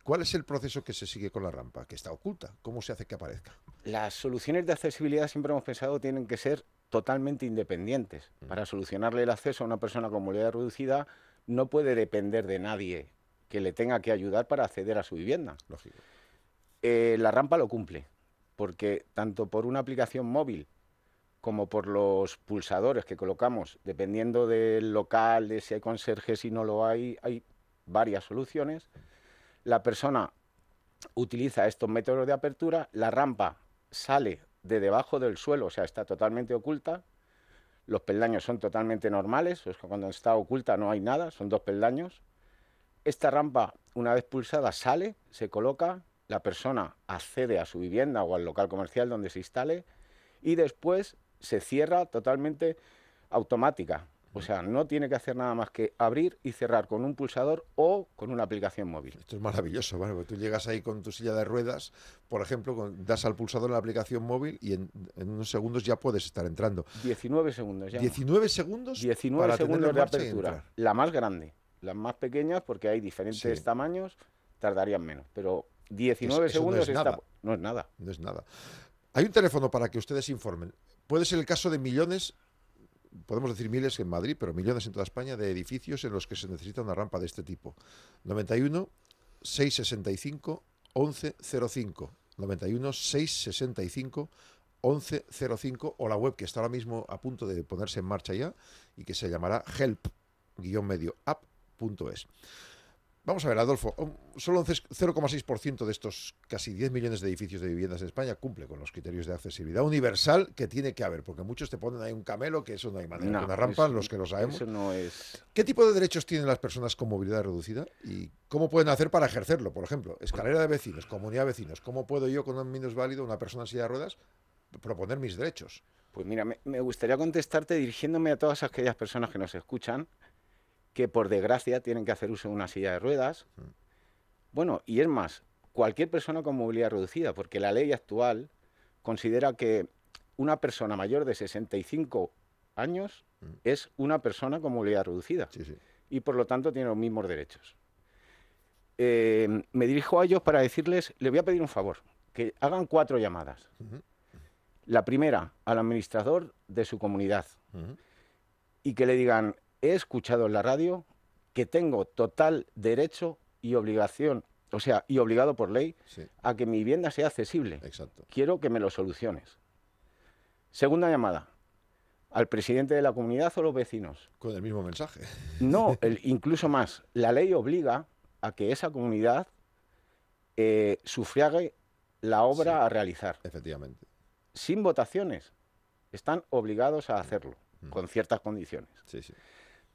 ¿Cuál es el proceso que se sigue con la rampa? Que está oculta. ¿Cómo se hace que aparezca? Las soluciones de accesibilidad siempre hemos pensado tienen que ser totalmente independientes. Para solucionarle el acceso a una persona con movilidad reducida no puede depender de nadie que le tenga que ayudar para acceder a su vivienda. Lógico. Eh, la rampa lo cumple, porque tanto por una aplicación móvil como por los pulsadores que colocamos, dependiendo del local, de si hay conserje, si no lo hay, hay varias soluciones. La persona utiliza estos métodos de apertura, la rampa sale de debajo del suelo, o sea, está totalmente oculta, los peldaños son totalmente normales, o sea, cuando está oculta no hay nada, son dos peldaños. Esta rampa, una vez pulsada, sale, se coloca, la persona accede a su vivienda o al local comercial donde se instale y después se cierra totalmente automática. O sea, no tiene que hacer nada más que abrir y cerrar con un pulsador o con una aplicación móvil. Esto es maravilloso, ¿vale? Porque tú llegas ahí con tu silla de ruedas, por ejemplo, con- das al pulsador en la aplicación móvil y en, en unos segundos ya puedes estar entrando. 19 segundos ya. 19 segundos 19 para segundos de apertura. La más grande. Las más pequeñas, porque hay diferentes Sí. tamaños, tardarían menos. Pero 19 Eso- eso no segundos es está- nada. no es nada. No es nada. Hay un teléfono para que ustedes informen. Puede ser el caso de millones, podemos decir miles en Madrid, pero millones en toda España, de edificios en los que se necesita una rampa de este tipo. 91 665 1105. 91 665 1105 o la web que está ahora mismo a punto de ponerse en marcha ya y que se llamará help-medio-app.es. Vamos a ver, Adolfo, solo un ces- 0,6% de estos casi 10 millones de edificios de viviendas en España cumple con los criterios de accesibilidad universal que tiene que haber, porque muchos te ponen ahí un camelo, que eso no hay manera, No, una rampa, eso- los que lo sabemos. Eso no es. ¿Qué tipo de derechos tienen las personas con movilidad reducida y cómo pueden hacer para ejercerlo? Por ejemplo, escalera de vecinos, comunidad de vecinos. ¿Cómo puedo yo, con un minusválido, una persona en silla de ruedas, proponer mis derechos? Pues mira, me, me gustaría contestarte dirigiéndome a todas aquellas personas que nos escuchan que por desgracia tienen que hacer uso de una silla de ruedas. Bueno, y es más, cualquier persona con movilidad reducida, porque la ley actual considera que una persona mayor de 65 años es una persona con movilidad reducida y por lo tanto tiene los mismos derechos. Eh, me dirijo a ellos para decirles, les voy a pedir un favor, que hagan cuatro llamadas. La primera, al administrador de su comunidad. Y que le digan, he escuchado en la radio que tengo total derecho y obligación, o sea, y obligado por ley, a que mi vivienda sea accesible. Exacto. Quiero que me lo soluciones. Segunda llamada, al presidente de la comunidad o los vecinos. Con el mismo mensaje. No, el- incluso más. La ley obliga a que esa comunidad eh, sufrague la obra a realizar. Efectivamente. Sin votaciones. Están obligados a hacerlo, con ciertas condiciones. Sí, sí.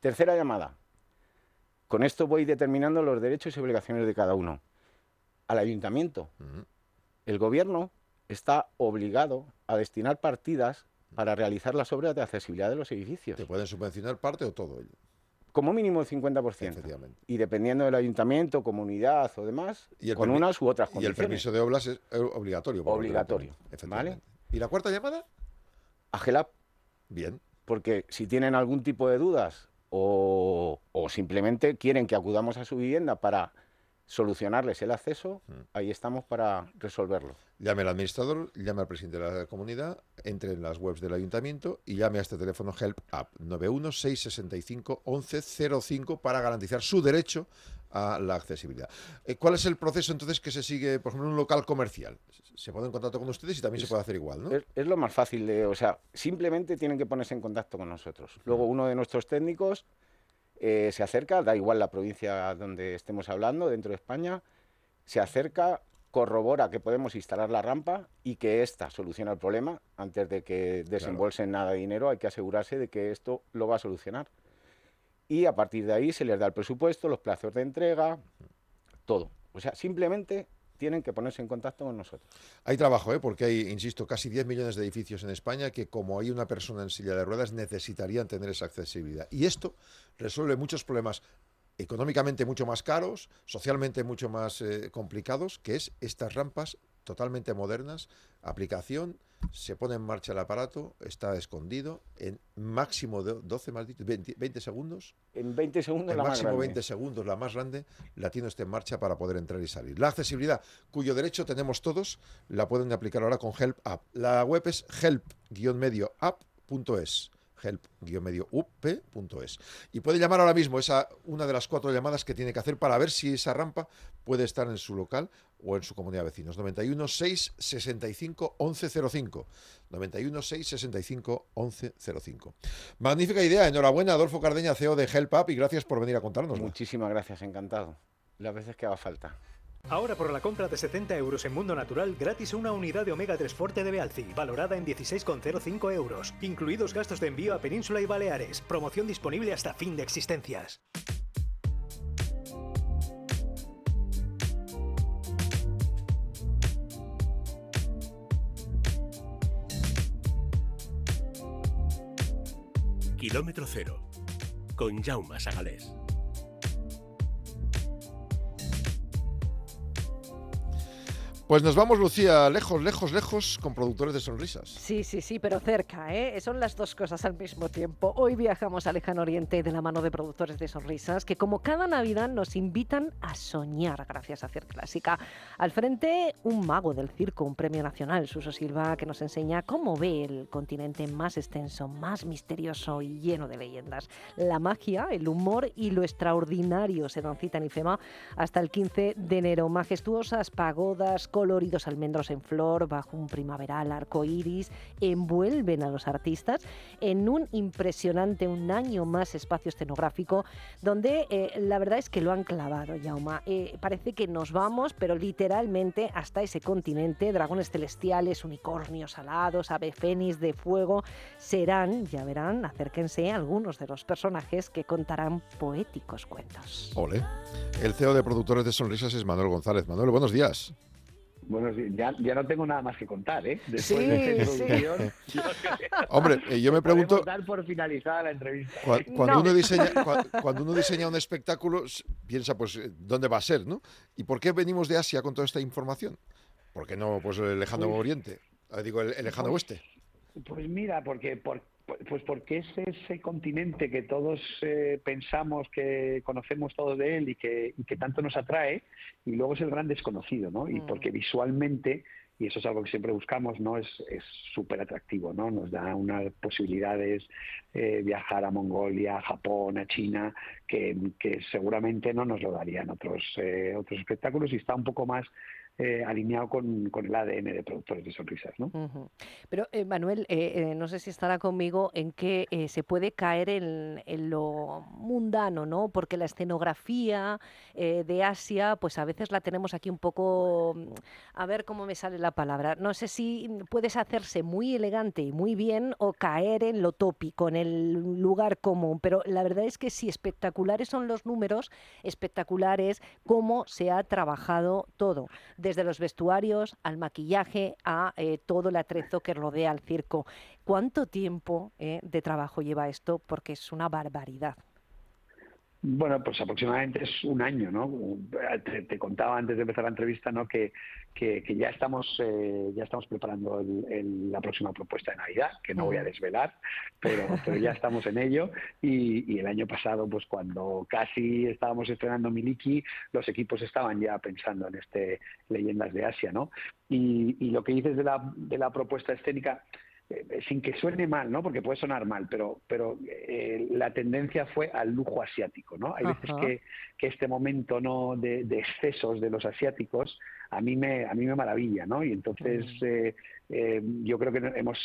Tercera llamada. Con esto voy determinando los derechos y obligaciones de cada uno. Al ayuntamiento. El gobierno está obligado a destinar partidas para realizar las obras de accesibilidad de los edificios. Te pueden subvencionar parte o todo ello. Como mínimo el 50%. Y dependiendo del ayuntamiento, comunidad o demás, Y con unas u otras Y el condiciones. permiso de obras es obligatorio. Obligatorio. Efectivamente. ¿Y la cuarta llamada? A GELAP. Bien. Porque si tienen algún tipo de dudas o, o simplemente quieren que acudamos a su vivienda para solucionarles el acceso, Mm. ahí estamos para resolverlo. Llame al administrador, llame al presidente de la comunidad, entre en las webs del ayuntamiento y llame a este teléfono Help App 91 665 1105 para garantizar su derecho a la accesibilidad. Eh, ¿Cuál es el proceso entonces que se sigue, por ejemplo, en un local comercial? Se pone en contacto con ustedes y también se puede hacer igual, ¿no? Es, es lo más fácil de, o sea, simplemente tienen que ponerse en contacto con nosotros. Luego uno de nuestros técnicos eh, se acerca, da igual la provincia donde estemos hablando, dentro de España, se acerca, corrobora que podemos instalar la rampa y que ésta soluciona el problema. Antes de que desembolsen nada de dinero, hay que asegurarse de que esto lo va a solucionar. Y a partir de ahí se les da el presupuesto, los plazos de entrega, todo. O sea, simplemente tienen que ponerse en contacto con nosotros. Hay trabajo, ¿eh? porque hay, insisto, casi 10 millones de edificios en España que como hay una persona en silla de ruedas necesitarían tener esa accesibilidad. Y esto resuelve muchos problemas económicamente mucho más caros, socialmente mucho más eh, complicados, que es estas rampas totalmente modernas, aplicación, se pone en marcha el aparato, está escondido, en máximo de 12, más dicho, 20, 20 segundos. En 20 segundos En la más máximo grande. 20 segundos, la más grande, la tiene usted en marcha para poder entrar y salir. La accesibilidad, cuyo derecho tenemos todos, la pueden aplicar ahora con Help App. La web es help-medioapp.es help-medio-up.es. Y puede llamar ahora mismo, esa una de las cuatro llamadas que tiene que hacer para ver si esa rampa puede estar en su local o en su comunidad de vecinos. 91 6 65 1105. 91 6 65 1105. Magnífica idea, enhorabuena Adolfo Cardeña, CEO de Help Up, y gracias por venir a contárnoslo. Muchísimas gracias, encantado. Las veces que haga falta. Ahora por la compra de 70 euros en Mundo Natural, gratis una unidad de Omega 3 Forte de Bealci, valorada en 16,05 euros, incluidos gastos de envío a Península y Baleares. Promoción disponible hasta fin de existencias. Kilómetro cero, con Jaume Sagalés. Pues nos vamos, Lucía, lejos, lejos, lejos, con productores de sonrisas. Sí, sí, sí, pero cerca, ¿eh? Son las dos cosas al mismo tiempo. Hoy viajamos al lejano oriente de la mano de productores de sonrisas que como cada Navidad nos invitan a soñar gracias a Cier Clásica. Al frente, un mago del circo, un premio nacional, Suso Silva, que nos enseña cómo ve el continente más extenso, más misterioso y lleno de leyendas. La magia, el humor y lo extraordinario se dan cita en IFEMA hasta el 15 de enero. Majestuosas pagodas, coloridos almendros en flor bajo un primaveral arco iris envuelven a los artistas en un impresionante, un año más espacio escenográfico donde eh, la verdad es que lo han clavado, Jauma. Eh, parece que nos vamos, pero literalmente hasta ese continente, dragones celestiales, unicornios alados, ave fénix de fuego, serán, ya verán, acérquense algunos de los personajes que contarán poéticos cuentos. Ole. El CEO de productores de sonrisas es Manuel González. Manuel, buenos días. Bueno, sí, ya, ya no tengo nada más que contar, ¿eh? Después Sí, de esta sí. introducción, Hombre, eh, yo me pregunto- dar por finalizada la entrevista. Cua- Cuando, uno diseña, cua- cuando uno diseña un espectáculo, piensa, pues, eh, ¿dónde va a ser, no? ¿Y por qué venimos de Asia con toda esta información? ¿Por qué no, pues, el lejano Pues- oriente? Ah, digo, el, el lejano Pues- oeste. Pues mira, porque por, pues porque es ese continente que todos eh, pensamos que conocemos todo de él y que, y que tanto nos atrae, y luego es el gran desconocido, ¿no? Y porque visualmente, y eso es algo que siempre buscamos, ¿no? Es es súper atractivo, ¿no? Nos da unas posibilidades eh, viajar a Mongolia, a Japón, a China, que, que seguramente no nos lo darían otros, eh, otros espectáculos y está un poco más eh, alineado con, con el ADN de productores de sonrisas, ¿no? Pero, eh, Manuel, eh, eh, no sé si estará conmigo en que se puede caer en, en lo mundano, ¿no? Porque la escenografía de Asia, pues a veces la tenemos aquí un poco, mm, a ver cómo me sale la palabra. No sé si puedes hacerse muy elegante y muy bien o caer en lo tópico, en el lugar común. Pero la verdad es que si espectaculares son los números, espectaculares cómo se ha trabajado todo, desde los vestuarios al maquillaje a eh, todo el atrezo que rodea al circo. ¿Cuánto tiempo eh, de trabajo lleva esto? Porque es una barbaridad. Bueno, pues aproximadamente es un año, ¿no? Te, te contaba antes de empezar la entrevista, ¿no? Que, que, que ya estamos eh, ya estamos preparando el- el- la próxima propuesta de Navidad, que no voy a desvelar, pero, pero ya estamos en ello. Y, y el año pasado, pues cuando casi estábamos estrenando Miliki, los equipos estaban ya pensando en este Leyendas de Asia, ¿no? Y, y lo que dices de la, de la propuesta escénica, eh, sin que suene mal, ¿no? Porque puede sonar mal, pero, pero eh, la tendencia fue al lujo asiático, ¿no? Hay veces que, que este momento no de, de excesos de los asiáticos a mí me a mí me maravilla, ¿no? Y entonces eh, eh, yo creo que hemos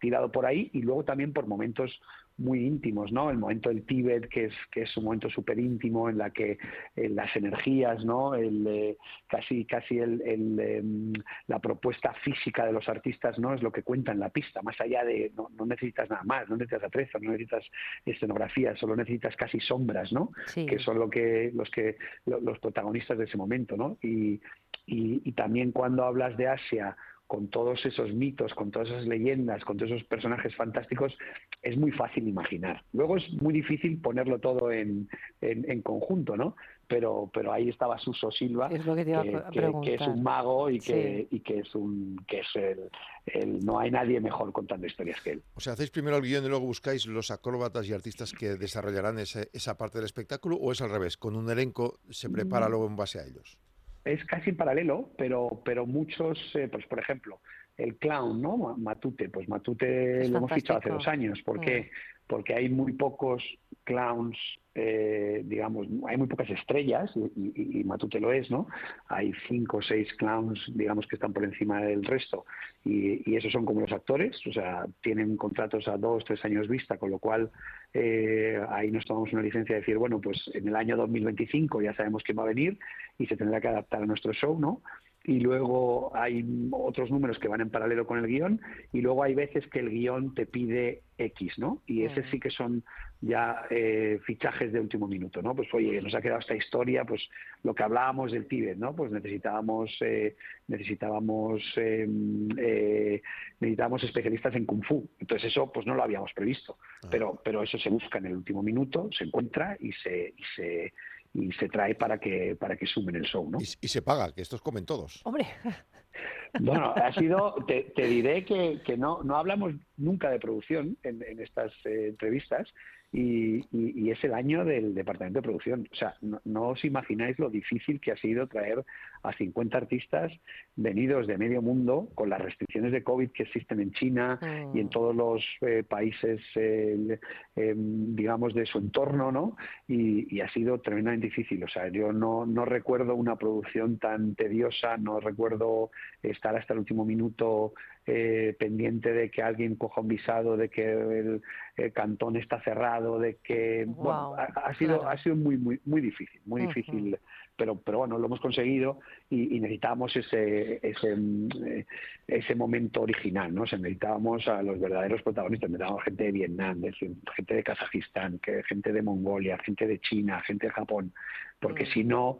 tirado por ahí y luego también por momentos muy íntimos, ¿no? El momento del Tíbet, que es, que es un momento súper íntimo en la que las energías, ¿no? El, eh, casi casi el, el, em, la propuesta física de los artistas, ¿no? Es lo que cuenta en la pista, más allá de, no, no necesitas nada más, no necesitas atrezo, no necesitas escenografía, solo necesitas casi sombras, ¿no? Sí. Que son lo que, los que lo- los protagonistas de ese momento, ¿no? Y, y, y también cuando hablas de Asia con todos esos mitos, con todas esas leyendas, con todos esos personajes fantásticos, es muy fácil imaginar. Luego es muy difícil ponerlo todo en, en, en conjunto, ¿no? Pero, pero ahí estaba Suso Silva, Es lo que te iba a que, pre- a que- que es un mago y que, Sí. y que es un que es el, el- no hay nadie mejor contando historias que él. O sea, ¿hacéis primero el guion y luego buscáis los acróbatas y artistas que desarrollarán ese- esa parte del espectáculo o es al revés? Con un elenco se prepara Mm. luego en base a ellos. Es casi paralelo, pero, pero muchos, eh, pues por ejemplo, el clown, ¿no? Ma- Matute, pues Matute Es lo hemos fichado hace dos años. ¿Por qué? Porque hay muy pocos clowns, eh, digamos, hay muy pocas estrellas, y, y- Matute lo es, ¿no? Hay cinco o seis clowns, digamos, que están por encima del resto, y, y esos son como los actores, o sea, tienen contratos a dos, tres años vista, con lo cual eh, ahí nos tomamos una licencia de decir, bueno, pues en el año 2025 ya sabemos quién va a venir y se tendrá que adaptar a nuestro show, ¿no? Y luego hay otros números que van en paralelo con el guion y luego hay veces que el guion te pide X, ¿no? Y ese sí que son ya eh, fichajes de último minuto, ¿no? Pues oye, nos ha quedado esta historia, pues lo que hablábamos del Tíbet, ¿no? Pues necesitábamos eh, necesitábamos eh, eh, necesitábamos especialistas en kung fu. Entonces eso pues no lo habíamos previsto, pero pero eso se busca en el último minuto, se encuentra y se y se y se trae para que para que sumen el show, ¿no? Y, y se paga, que estos comen todos. Hombre, Bueno, ha sido, te, te diré que, que no, no hablamos nunca de producción en, en estas eh, entrevistas y, y- y es el año del departamento de producción. O sea, no, no os imagináis lo difícil que ha sido traer a 50 artistas venidos de medio mundo con las restricciones de COVID que existen en China y en todos los eh, países, eh, eh, digamos, de su entorno, ¿no? Y, y ha sido tremendamente difícil. O sea, yo no, no recuerdo una producción tan tediosa, no recuerdo estar hasta el último minuto eh, pendiente de que alguien coja un visado, de que el, el cantón está cerrado, de que bueno, ha, ha sido claro. ha sido muy muy muy difícil, muy difícil, pero pero bueno lo hemos conseguido y, y necesitábamos ese ese mm, eh, ese momento original, ¿no? O sea, necesitábamos a los verdaderos protagonistas, necesitábamos gente de Vietnam, de- gente de Kazajistán, que- gente de Mongolia, gente de China, gente de Japón, porque si no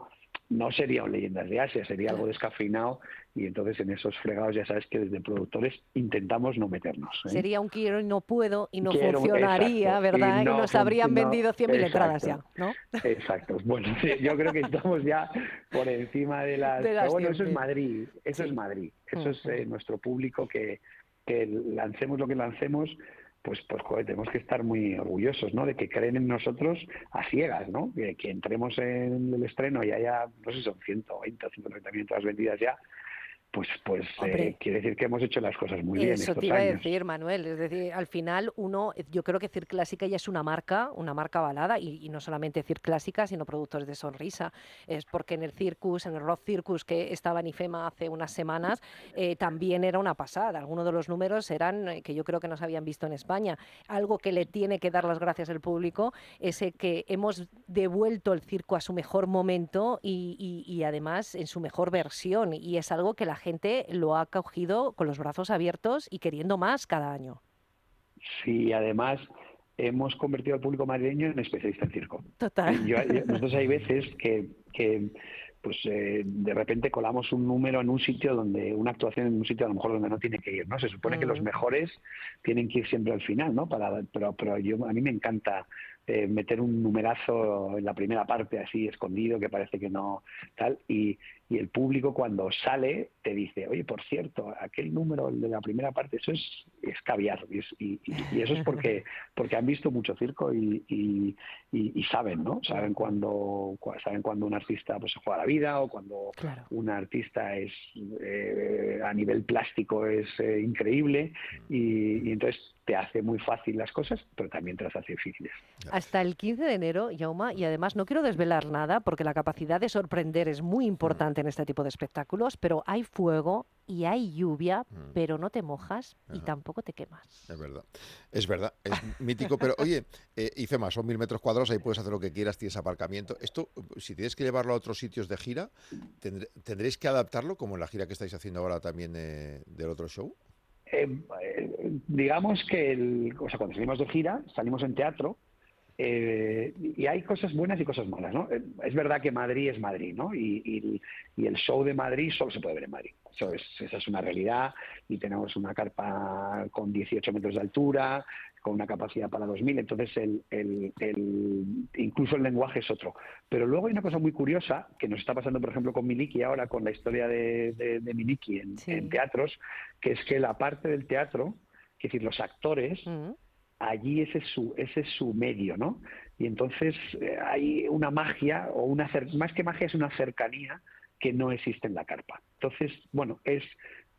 no serían leyendas de Asia, sería algo descafeinado y entonces en esos fregados ya sabes que desde productores intentamos no meternos. ¿eh? sería un quiero y no puedo y no Quiero- funcionaría, exacto, ¿verdad? y Y, no nos habrían funcionó. vendido 100.000 entradas ya. ¿no? Exacto. Bueno, sí, yo creo que estamos ya por encima de las... De las pero bueno, eso es 100.000. Madrid, eso es Madrid, eso es eh, nuestro público que, que lancemos lo que lancemos, pues, pues joder, tenemos que estar muy orgullosos, ¿no? De que creen en nosotros a ciegas, ¿no? Que, que entremos en el estreno y haya, no sé son 120 o 130 mil entradas vendidas ya, pues, pues eh, quiere decir que hemos hecho las cosas muy bien Eso estos te iba a decir, Manuel. Es decir, al final uno, yo creo que Cir Clásica ya es una marca, una marca avalada, y, y no solamente Cir Clásica, sino productores de sonrisa. Es porque en el Circus, en el Rock Circus que estaba en IFEMA hace unas semanas, eh, también era una pasada. Algunos de los números eran eh, que yo creo que no se habían visto en España. Algo que le tiene que dar las gracias al público es eh, que hemos devuelto el circo a su mejor momento y, y- y además en su mejor versión. Y es algo que la gente lo ha cogido con los brazos abiertos y queriendo más cada año. Sí, además hemos convertido al público madrileño en especialista en circo. Total. Yo- yo- nosotros hay veces que, que, pues eh, de repente colamos un número en un sitio donde una actuación en un sitio a lo mejor donde no tiene que ir, ¿no? Se supone que los Mm. mejores tienen que ir siempre al final, ¿no? Para, pero, pero yo a mí me encanta eh, meter un numerazo en la primera parte así escondido que parece que no tal y, y el público cuando sale te dice, oye, por cierto, aquel número de la primera parte, eso es, es caviar y- y- y eso es porque porque han visto mucho circo y, y- y- y saben, ¿no? Saben cuando cua- saben cuando un artista pues se juega la vida o cuando un artista es eh, a nivel plástico es eh, increíble. Y, y entonces te hace muy fácil las cosas, pero también te las hace difíciles. Hasta el 15 de enero, Yauma, y además no quiero desvelar nada porque la capacidad de sorprender es muy importante en este tipo de espectáculos, pero hay fuego y hay lluvia, Mm. pero no te mojas y tampoco te quemas. Es verdad, es verdad, es mítico, pero oye, eh, IFEMA, son mil metros cuadrados, ahí puedes hacer lo que quieras, tienes aparcamiento. Esto, si tienes que llevarlo a otros sitios de gira, tendré- ¿tendréis que adaptarlo como en la gira que estáis haciendo ahora también eh, del otro show? Eh, eh, digamos que el, o sea, cuando salimos de gira, salimos en teatro eh, y hay cosas buenas y cosas malas, ¿no? Es verdad que Madrid es Madrid, ¿no? Y, y- y el show de Madrid solo se puede ver en Madrid. Eso es, esa es una realidad y tenemos una carpa con 18 metros de altura, con una capacidad para 2.000, entonces el, el- el- incluso el lenguaje es otro. Pero luego hay una cosa muy curiosa que nos está pasando, por ejemplo, con Miliki ahora, con la historia de, de, de Miliki en, en teatros, que es que la parte del teatro, es decir, los actores, allí ese es su, ese es su medio, ¿no? Y entonces eh, hay una magia, o una más que magia, es una cercanía que no existe en la carpa. Entonces, bueno, es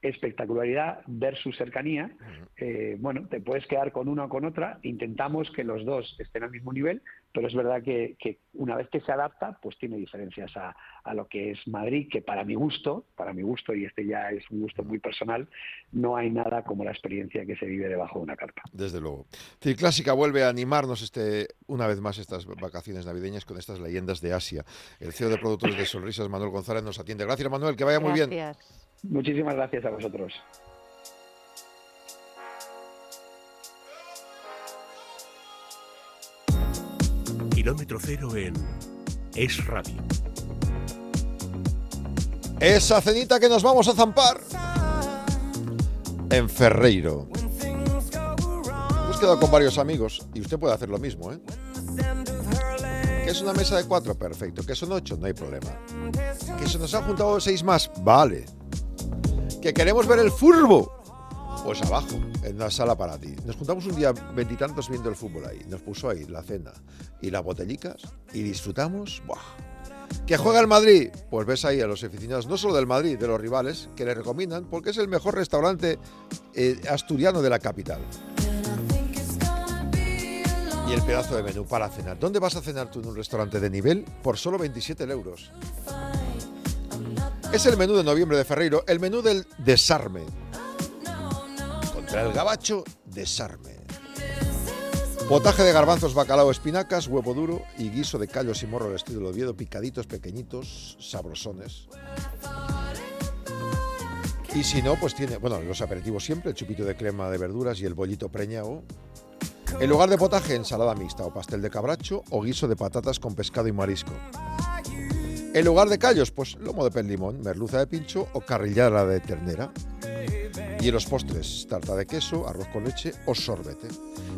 espectacularidad versus cercanía. Eh, bueno, te puedes quedar con una o con otra. Intentamos que los dos estén al mismo nivel, pero es verdad que, que una vez que se adapta, pues tiene diferencias a, a lo que es Madrid, que para mi gusto, para mi gusto, y este ya es un gusto muy personal, no hay nada como la experiencia que se vive debajo de una carpa. Desde luego. Clásica vuelve a animarnos este, una vez más estas vacaciones navideñas con estas leyendas de Asia. El CEO de productores de Sonrisas, Manuel González, nos atiende. Gracias, Manuel, que vaya muy bien. Muchísimas gracias a vosotros. Kilómetro cero en Es Radio. Esa cenita que nos vamos a zampar en Ferreiro. Hemos quedado con varios amigos y usted puede hacer lo mismo, ¿eh? ¿Que es una mesa de cuatro? Perfecto. ¿Que son ocho? No hay problema. ¿Que se nos han juntado seis más? Vale. ¿Que queremos ver el furbo? Pues abajo, en una sala para ti. Nos juntamos un día veintitantos viendo el fútbol ahí. Nos puso ahí la cena y las botellicas y disfrutamos. ¡Buah! ¿Que juega el Madrid? Pues ves ahí a los aficionados, no solo del Madrid, de los rivales, que le recomiendan porque es el mejor restaurante eh, asturiano de la capital. Y el pedazo de menú para cenar. ¿Dónde vas a cenar tú en un restaurante de nivel? Por solo 27 euros. Es el menú de noviembre de Ferreiro, el menú del desarme. Contra el gabacho, desarme. Potaje de garbanzos, bacalao, espinacas, huevo duro y guiso de callos y morro al estilo de Oviedo, picaditos, pequeñitos, sabrosones. Y si no, pues tiene, bueno, los aperitivos siempre, el chupito de crema de verduras y el bollito preñado. En lugar de potaje, ensalada mixta o pastel de cabracho o guiso de patatas con pescado y marisco. En lugar de callos, pues lomo de pez limón, merluza de pincho o carrillada de ternera. Y en los postres, tarta de queso, arroz con leche o sorbete.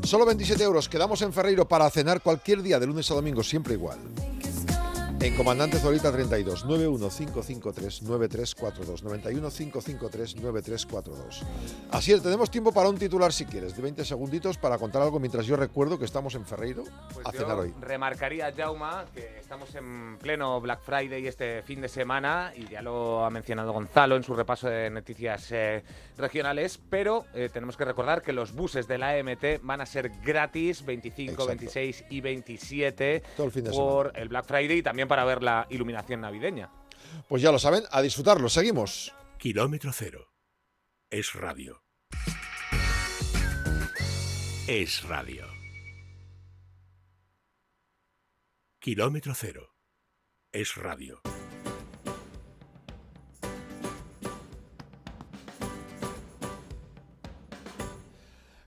Solo 27 euros. Quedamos en Ferreiro para cenar cualquier día de lunes a domingo, siempre igual. En Comandante Zorita 32, 91553 9342, 91553 9342. Así es, tenemos tiempo para un titular si quieres, de 20 segunditos para contar algo mientras yo recuerdo que estamos en Ferreiro Pues a cenar hoy. remarcaría, Jauma, que estamos en pleno Black Friday este fin de semana y ya lo ha mencionado Gonzalo en su repaso de noticias eh, regionales, pero eh, tenemos que recordar que los buses de la AMT van a ser gratis 25, Exacto. 26 y 27 Todo el fin de por el Black Friday y también para ver la iluminación navideña. Pues ya lo saben, a disfrutarlo. Seguimos. Kilómetro cero. Es radio. Es radio. Kilómetro cero. Es radio.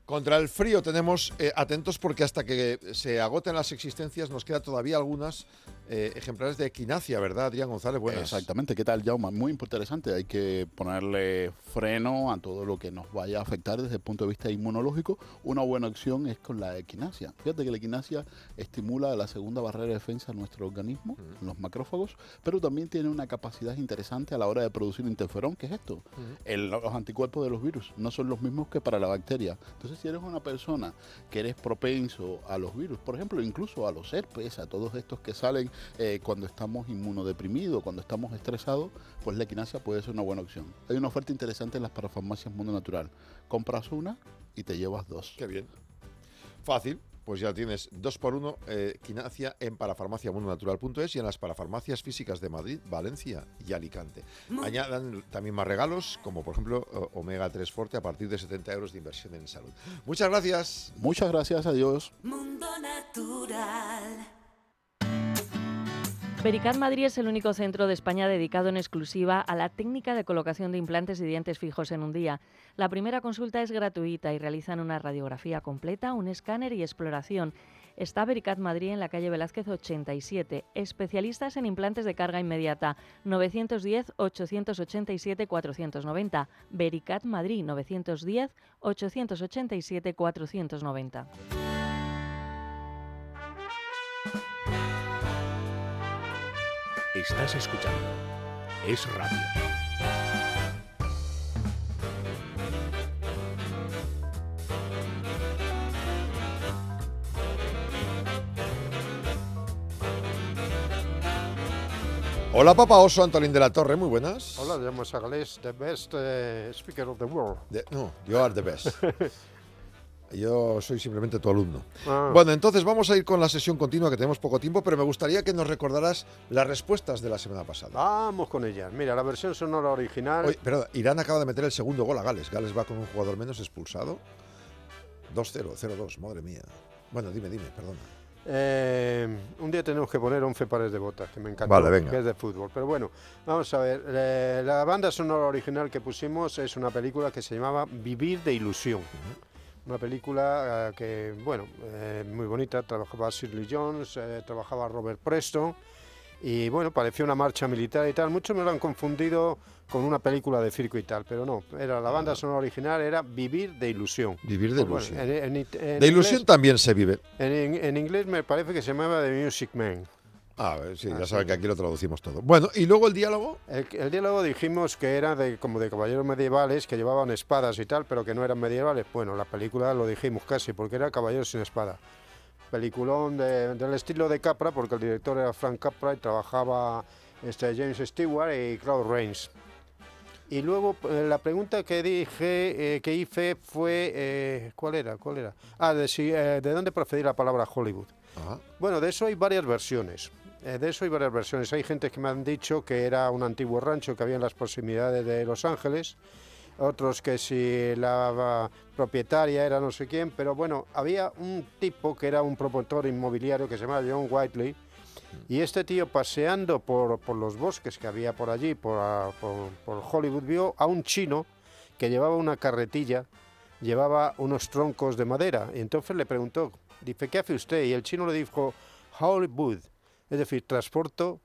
Contra el frío tenemos eh, atentos porque hasta que se agoten las existencias nos queda todavía algunas eh, ejemplares de equinacia, ¿verdad, Adrián González? Buenas. Exactamente, ¿qué tal, Jauma? Muy interesante, hay que ponerle freno a todo lo que nos vaya a afectar desde el punto de vista inmunológico. Una buena opción es con la equinacia. Fíjate que la equinacia estimula la segunda barrera de defensa de nuestro organismo, los macrófagos, pero también tiene una capacidad interesante a la hora de producir interferón, ¿qué es esto? El- los anticuerpos de los virus no son los mismos que para la bacteria. Entonces, si eres una persona que eres propenso a los virus, por ejemplo, incluso a los herpes, a todos estos que salen eh, cuando estamos inmunodeprimidos, cuando estamos estresados, pues la equinacia puede ser una buena opción. Hay una oferta interesante en las parafarmacias Mundo Natural. Compras una y te llevas dos. Qué bien. Fácil. Pues ya tienes dos por uno, eh, quinacia en parafarmaciamundonatural.es y en las parafarmacias físicas de Madrid, Valencia y Alicante. Añadan también más regalos, como por ejemplo o- Omega 3 Forte a partir de 70 euros de inversión en salud. Muchas gracias. Muchas gracias, adiós. Mundo Natural. Vericat Madrid es el único centro de España dedicado en exclusiva a la técnica de colocación de implantes y dientes fijos en un día. La primera consulta es gratuita y realizan una radiografía completa, un escáner y exploración. Está Vericat Madrid en la calle Velázquez 87. Especialistas en implantes de carga inmediata. 910-887-490. Vericat Madrid 910-887-490. Estás escuchando Es Radio. Hola, Papa Oso, Antolín de la Torre, muy buenas. Hola, llamo Sagalés, the best eh, speaker of the world. no, you are the best. Yo soy simplemente tu alumno. Ah. Bueno, entonces vamos a ir con la sesión continua, que tenemos poco tiempo, pero me gustaría que nos recordaras las respuestas de la semana pasada. Vamos con ellas. Mira, la versión sonora original. Oye, perdón, Irán acaba de meter el segundo gol a Gales. Gales va con un jugador menos expulsado. 2-0, 0-2, madre mía. Bueno, dime, dime, perdona. Eh, un día tenemos que poner 11 pares de botas, que me encanta, Vale, que es de fútbol. Pero bueno, vamos a ver. eh, la banda sonora original que pusimos es una película que se llamaba Vivir de Ilusión. Una película eh, que, bueno, eh, muy bonita. Trabajaba Shirley Jones, eh, trabajaba Robert Preston. Y bueno, parecía una marcha militar y tal. Muchos me lo han confundido con una película de circo y tal, pero no. Era la banda sonora original era Vivir de Ilusión. Vivir de Pues bueno, ilusión. en- en- en de ilusión inglés- también se vive. en inglés me parece que se llamaba The Music Man. Ah, sí, ya saben que aquí lo traducimos todo. Bueno, y luego el diálogo. El, el diálogo dijimos que era de, como de caballeros medievales que llevaban espadas y tal, pero que no eran medievales. Bueno, la película lo dijimos casi, porque era Caballeros sin espada. Peliculón de- del estilo de Capra, porque el director era Frank Capra y trabajaba este, James Stewart y Claude Rains. Y luego eh, la pregunta que dije, eh, que hice fue, eh, ¿cuál era? ¿Cuál era? Ah, de, si, eh, ¿de dónde procedía la palabra Hollywood? Bueno, de eso hay varias versiones. Eh, de eso hay varias versiones. Hay gente que me han dicho que era un antiguo rancho que había en las proximidades de Los Ángeles. Otros que si la propietaria era no sé quién. Pero bueno, había un tipo que era un promotor inmobiliario que se llamaba John Whiteley. Y este tío paseando por, por los bosques que había por allí, por, ah, por Hollywood, vio a un chino que llevaba una carretilla, llevaba unos troncos de madera. Y entonces le preguntó, dice, ¿qué hace usted? Y el chino le dijo, Hollywood, es decir, transporto,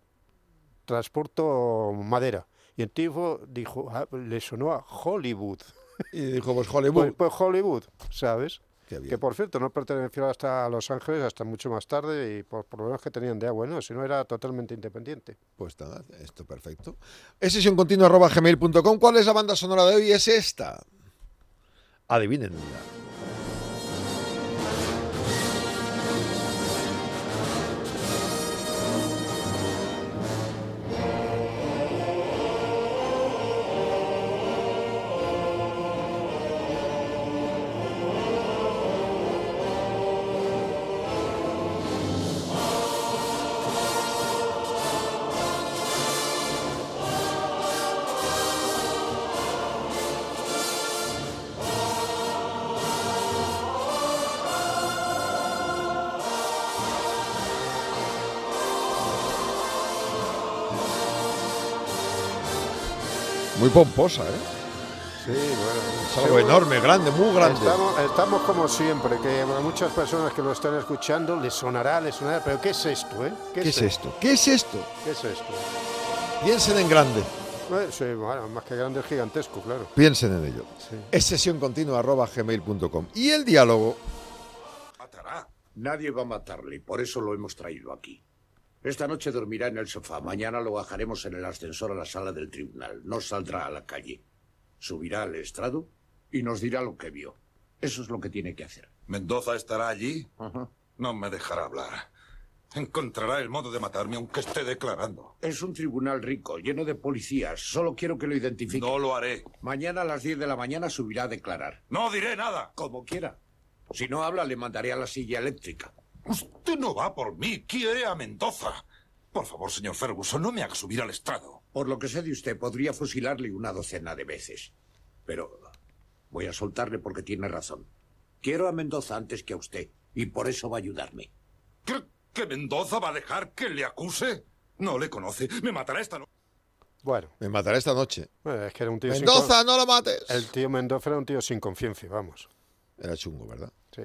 transporto madera. Y el tipo dijo, ah, le sonó a Hollywood. Y dijo, pues Hollywood. Pues, pues Hollywood, ¿sabes? Que por cierto, no perteneció hasta Los Ángeles hasta mucho más tarde y por problemas que tenían de agua, no, si no era totalmente independiente. Pues nada, esto perfecto. Es sesión continua arroba gmail.com. ¿Cuál es la banda sonora de hoy? Es esta. Adivinen. Muy pomposa, ¿eh? Sí, bueno. Es algo enorme, grande, muy grande. Estamos, estamos como siempre, que a muchas personas que lo están escuchando les sonará, les sonará, pero ¿qué es esto, eh? ¿Qué es esto? ¿Qué es esto? ¿Qué es esto? Piensen en grande. Eh, sí, bueno, más que grande es gigantesco, claro. Piensen en ello. Sí. Es sesión continua arroba gmail.com. Y el diálogo. Nadie va a matarle, y por eso lo hemos traído aquí. Esta noche dormirá en el sofá, mañana lo bajaremos en el ascensor a la sala del tribunal, no saldrá a la calle. Subirá al estrado y nos dirá lo que vio. Eso es lo que tiene que hacer. ¿Mendoza estará allí? No me dejará hablar. Encontrará el modo de matarme aunque esté declarando. Es un tribunal rico, lleno de policías. Solo quiero que lo identifique. No lo haré. Mañana a las 10 de la mañana subirá a declarar. No diré nada. Como quiera. Si no habla, le mandaré a la silla eléctrica. Usted no va por mí, quiere a Mendoza. Por favor, señor Ferguson, no me haga subir al estrado. Por lo que sé de usted, podría fusilarle una docena de veces. Pero voy a soltarle porque tiene razón. Quiero a Mendoza antes que a usted, y por eso va a ayudarme. ¿Cree que Mendoza va a dejar que le acuse? No le conoce. Me matará esta noche. Bueno. Me matará esta noche. Bueno, es que era un tío sin Mendoza, no lo mates. El tío Mendoza era un tío sin conciencia, vamos. Era chungo, ¿verdad? Sí.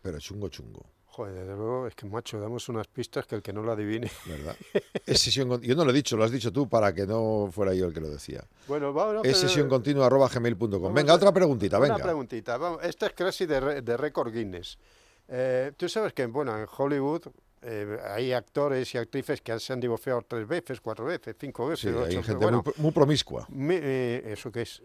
Pero chungo, chungo. Joder, desde luego, es que macho, damos unas pistas que el que no lo adivine. ¿Verdad? Es sesión Yo no lo he dicho, lo has dicho tú para que no fuera yo el que lo decía. Bueno, vamos Es sesión continua arroba gmail.com. Venga, otra preguntita, Una venga. preguntita. Vamos, esta es casi de, de récord Guinness. Eh, Tú sabes que, bueno, en Hollywood eh, hay actores y actrices que se han divorciado tres veces, cuatro veces, cinco veces. Sí, hay ocho- gente bueno, muy, pro- muy promiscua. mi- eh, ¿Eso qué es?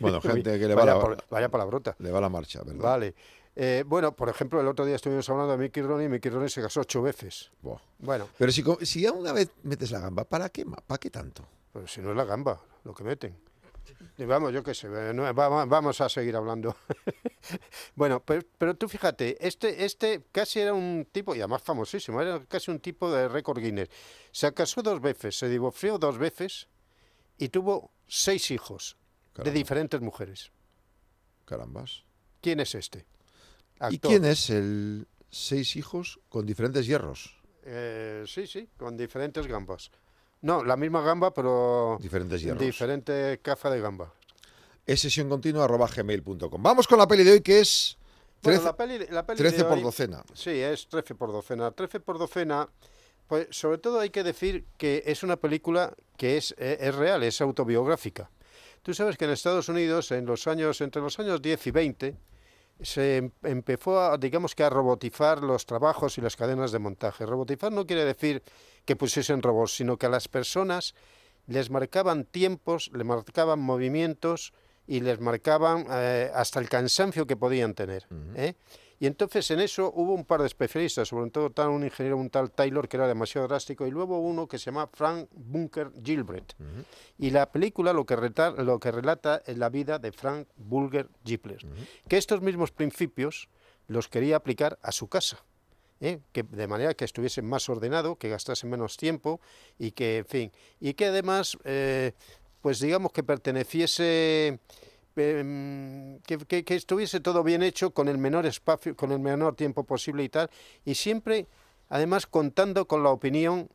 Bueno, gente que le va vaya la, por- vaya palabrota. le va la marcha, ¿verdad? Vale. Eh, bueno, por ejemplo, el otro día estuvimos hablando de Mickey Rooney y Mickey Rooney se casó ocho veces. Bueno, Pero si, si ya una vez metes la gamba, ¿para qué, ¿para qué tanto? pues si no es la gamba lo que meten. Y vamos, yo qué sé, eh, vamos a seguir hablando. bueno, pero, pero tú fíjate, este, este casi era un tipo, y además famosísimo, era casi un tipo de récord Guinness. Se casó dos veces, se divorció dos veces y tuvo seis hijos de diferentes mujeres. Carambas. ¿Quién es este? ¿Y quién es el seis hijos con diferentes hierros? Eh, sí, sí, con diferentes gambas. No, la misma gamba, pero Diferentes hierros. diferente caza de gamba. Es sesión continua gmail.com. Vamos con la peli de hoy que es Bueno, 13, la peli, la peli 13 de por hoy- docena. Sí, es 13 por docena. 13 por docena, pues sobre todo hay que decir que es una película que es, eh, es real, es autobiográfica. Tú sabes que en Estados Unidos, en los años, entre los años 10 y 20, se em- empezó a, digamos que a robotizar los trabajos y las cadenas de montaje. Robotizar no quiere decir que pusiesen robots, sino que a las personas les marcaban tiempos, les marcaban movimientos y les marcaban eh, hasta el cansancio que podían tener. ¿eh? Y entonces en eso hubo un par de especialistas, sobre todo tal, un ingeniero, un tal Taylor, que era demasiado drástico, y luego uno que se llama Frank Bunker Gilbert. Y la película lo que, reta- lo que relata es la vida de Frank Bulger Gilbert, que estos mismos principios los quería aplicar a su casa. ¿eh? que de manera que estuviese más ordenado, que gastase menos tiempo y que, en fin, y que además, eh, pues digamos que perteneciese, em, que, que- que estuviese todo bien hecho con el menor espacio, con el menor tiempo posible y tal, y siempre, además, contando con la opinión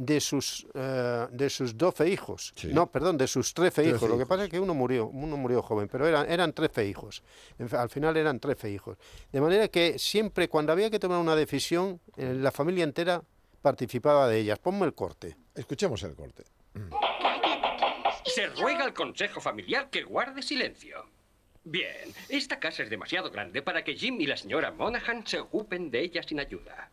de sus eh, de sus 12 hijos. Sí. No, perdón, de sus 13, 13 hijos. Lo que pasa es que uno murió, uno murió joven, pero eran, eran 13 hijos. Al final eran 13 hijos. De manera que siempre cuando había que tomar una decisión, eh, la familia entera participaba de ellas. Ponme el corte. Escuchemos el corte. Se ruega al consejo familiar que guarde silencio. Bien, esta casa es demasiado grande para que Jim y la señora Monaghan se ocupen de ella sin ayuda.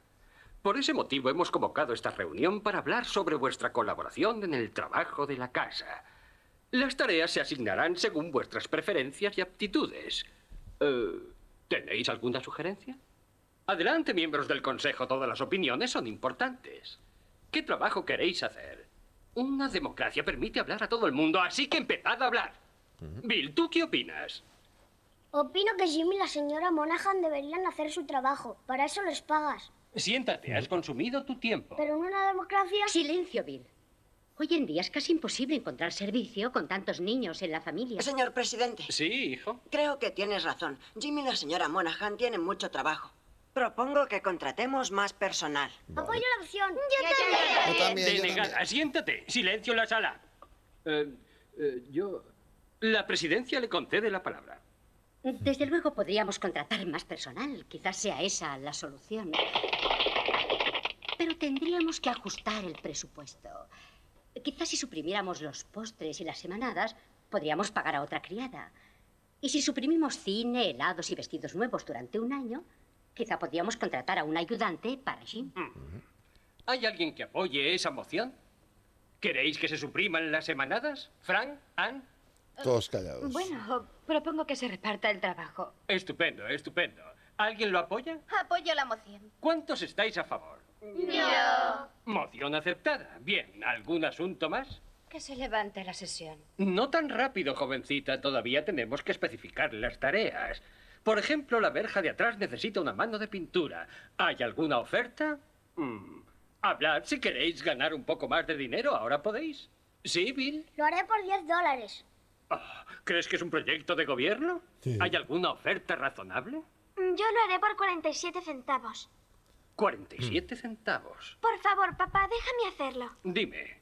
Por ese motivo hemos convocado esta reunión para hablar sobre vuestra colaboración en el trabajo de la casa. Las tareas se asignarán según vuestras preferencias y aptitudes. Eh, ¿Tenéis alguna sugerencia? Adelante, miembros del consejo, todas las opiniones son importantes. ¿Qué trabajo queréis hacer? Una democracia permite hablar a todo el mundo, así que empezad a hablar. Bill, ¿tú qué opinas? Opino que Jim y la señora Monaghan deberían hacer su trabajo. Para eso les pagas. Siéntate, has consumido tu tiempo. Pero en una democracia... Silencio, Bill. Hoy en día es casi imposible encontrar servicio con tantos niños en la familia. Señor presidente, Sí, hijo. creo que tienes razón. Jim y la señora Monaghan tienen mucho trabajo. Propongo que contratemos más personal. Apoyo la opción. Yo también, yo Denegada, siéntate. Silencio en la sala. Eh, eh, yo... La presidencia le concede la palabra. Desde luego podríamos contratar más personal. Quizás sea esa la solución. Pero tendríamos que ajustar el presupuesto. Quizás si suprimiéramos los postres y las semanadas, podríamos pagar a otra criada. Y si suprimimos cine, helados y vestidos nuevos durante un año, quizá podríamos contratar a un ayudante para Jim. ¿Hay alguien que apoye esa moción? ¿Queréis que se supriman las semanadas? ¿Frank? ¿Ann? Todos callados. Bueno, propongo que se reparta el trabajo. Estupendo, estupendo. ¿Alguien lo apoya? Apoyo la moción. ¿Cuántos estáis a favor? Yo. Moción aceptada. Bien, ¿algún asunto más? Que se levante la sesión. No tan rápido, jovencita. Todavía tenemos que especificar las tareas. Por ejemplo, la verja de atrás necesita una mano de pintura. ¿Hay alguna oferta? Mm, Hablad si queréis ganar un poco más de dinero. Ahora podéis. ¿Sí, Bill? Lo haré por 10 dólares. ¿Crees que es un proyecto de gobierno? ¿Hay alguna oferta razonable? Mm, Yo lo haré por 47 centavos. 47 centavos. Por favor, papá, déjame hacerlo. Dime,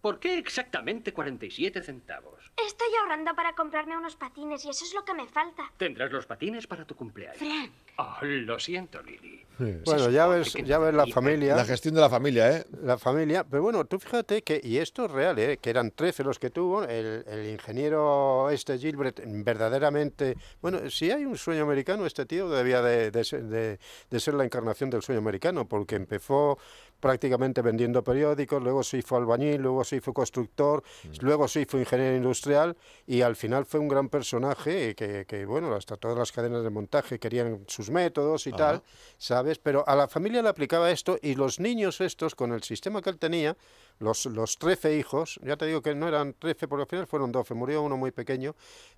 ¿por qué exactamente 47 centavos? Estoy ahorrando para comprarme unos patines y eso es lo que me falta. Tendrás los patines para tu cumpleaños. Frank. Oh, lo siento, Lily. Bueno, ya ves, ya ves la familia. La gestión de la familia, ¿eh? La familia. Pero bueno, tú fíjate que, y esto es real, ¿eh? que eran 13 los que tuvo, el, el ingeniero este Gilbert, verdaderamente. Bueno, si hay un sueño americano, este tío debía de, de ser, de- de ser la encarnación del sueño americano, porque empezó prácticamente vendiendo periódicos, luego se hizo albañil, luego se hizo constructor, luego se hizo ingeniero industrial y al final fue un gran personaje que, que, bueno, hasta todas las cadenas de montaje querían sus métodos y tal, ¿sabes? Pero a la familia le aplicaba esto y los niños estos, con el sistema que él tenía, los, los 13 hijos, ya te digo que no eran 13, porque al final fueron 12, murió uno muy pequeño,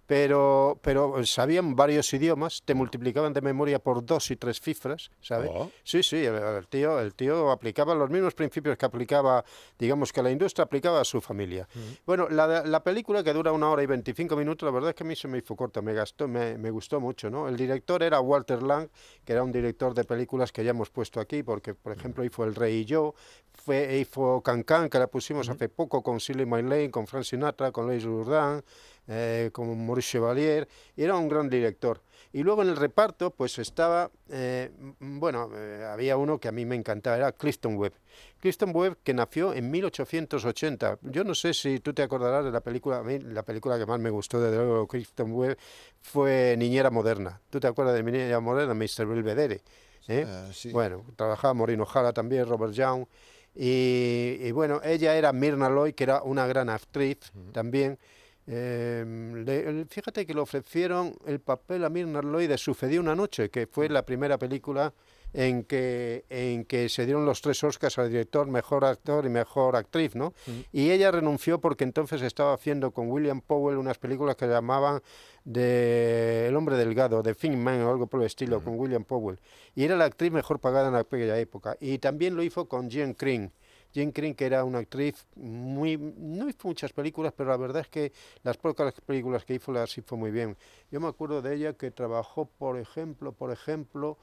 pero, pero sabían varios idiomas, te multiplicaban de memoria por dos y tres cifras, ¿sabes? Oh. Sí, sí, el, el tío, el tío aplicaba los mismos principios que aplicaba, digamos que la industria aplicaba a su familia. Bueno, la, la película que dura una hora y 25 minutos, la verdad es que a mí se me hizo corta, me, gastó, me, me gustó mucho, ¿no? El director era Walter Lang, que era un director de películas que ya hemos puesto aquí, porque, por ejemplo, hizo El Rey y yo, fue, hizo Cancan, que la pusimos hace poco con Silly My Lane, con Frank Sinatra, con Luis Jourdan, eh, con Maurice Chevalier, era un gran director. Y luego en el reparto, pues estaba, eh, bueno, eh, había uno que a mí me encantaba, era Clifton Webb. Clifton Webb, que nació en 1880. Yo no sé si tú te acordarás de la película, a mí la película que más me gustó de luego Clifton Webb fue Niñera Moderna. ¿Tú te acuerdas de Niñera Moderna, Mr. Belvedere? ¿eh? Bueno, trabajaba Maureen O'Hara también, Robert Young. Y, y bueno, ella era Mirna Loy, que era una gran actriz también. Eh, le- fíjate que le ofrecieron el papel a Mirna Loy de Sucedió una noche, que fue la primera película en que, en que se dieron los tres Oscars al director, mejor actor y mejor actriz, ¿no? Y ella renunció porque entonces estaba haciendo con William Powell unas películas que llamaban de El hombre delgado, de Think Man o algo por el estilo, con William Powell. Y era la actriz mejor pagada en aquella época. Y también lo hizo con Jean Green. Jean Green, que era una actriz muy... No hizo muchas películas, pero la verdad es que las pocas películas que hizo las hizo muy bien. Yo me acuerdo de ella que trabajó, por ejemplo, por ejemplo,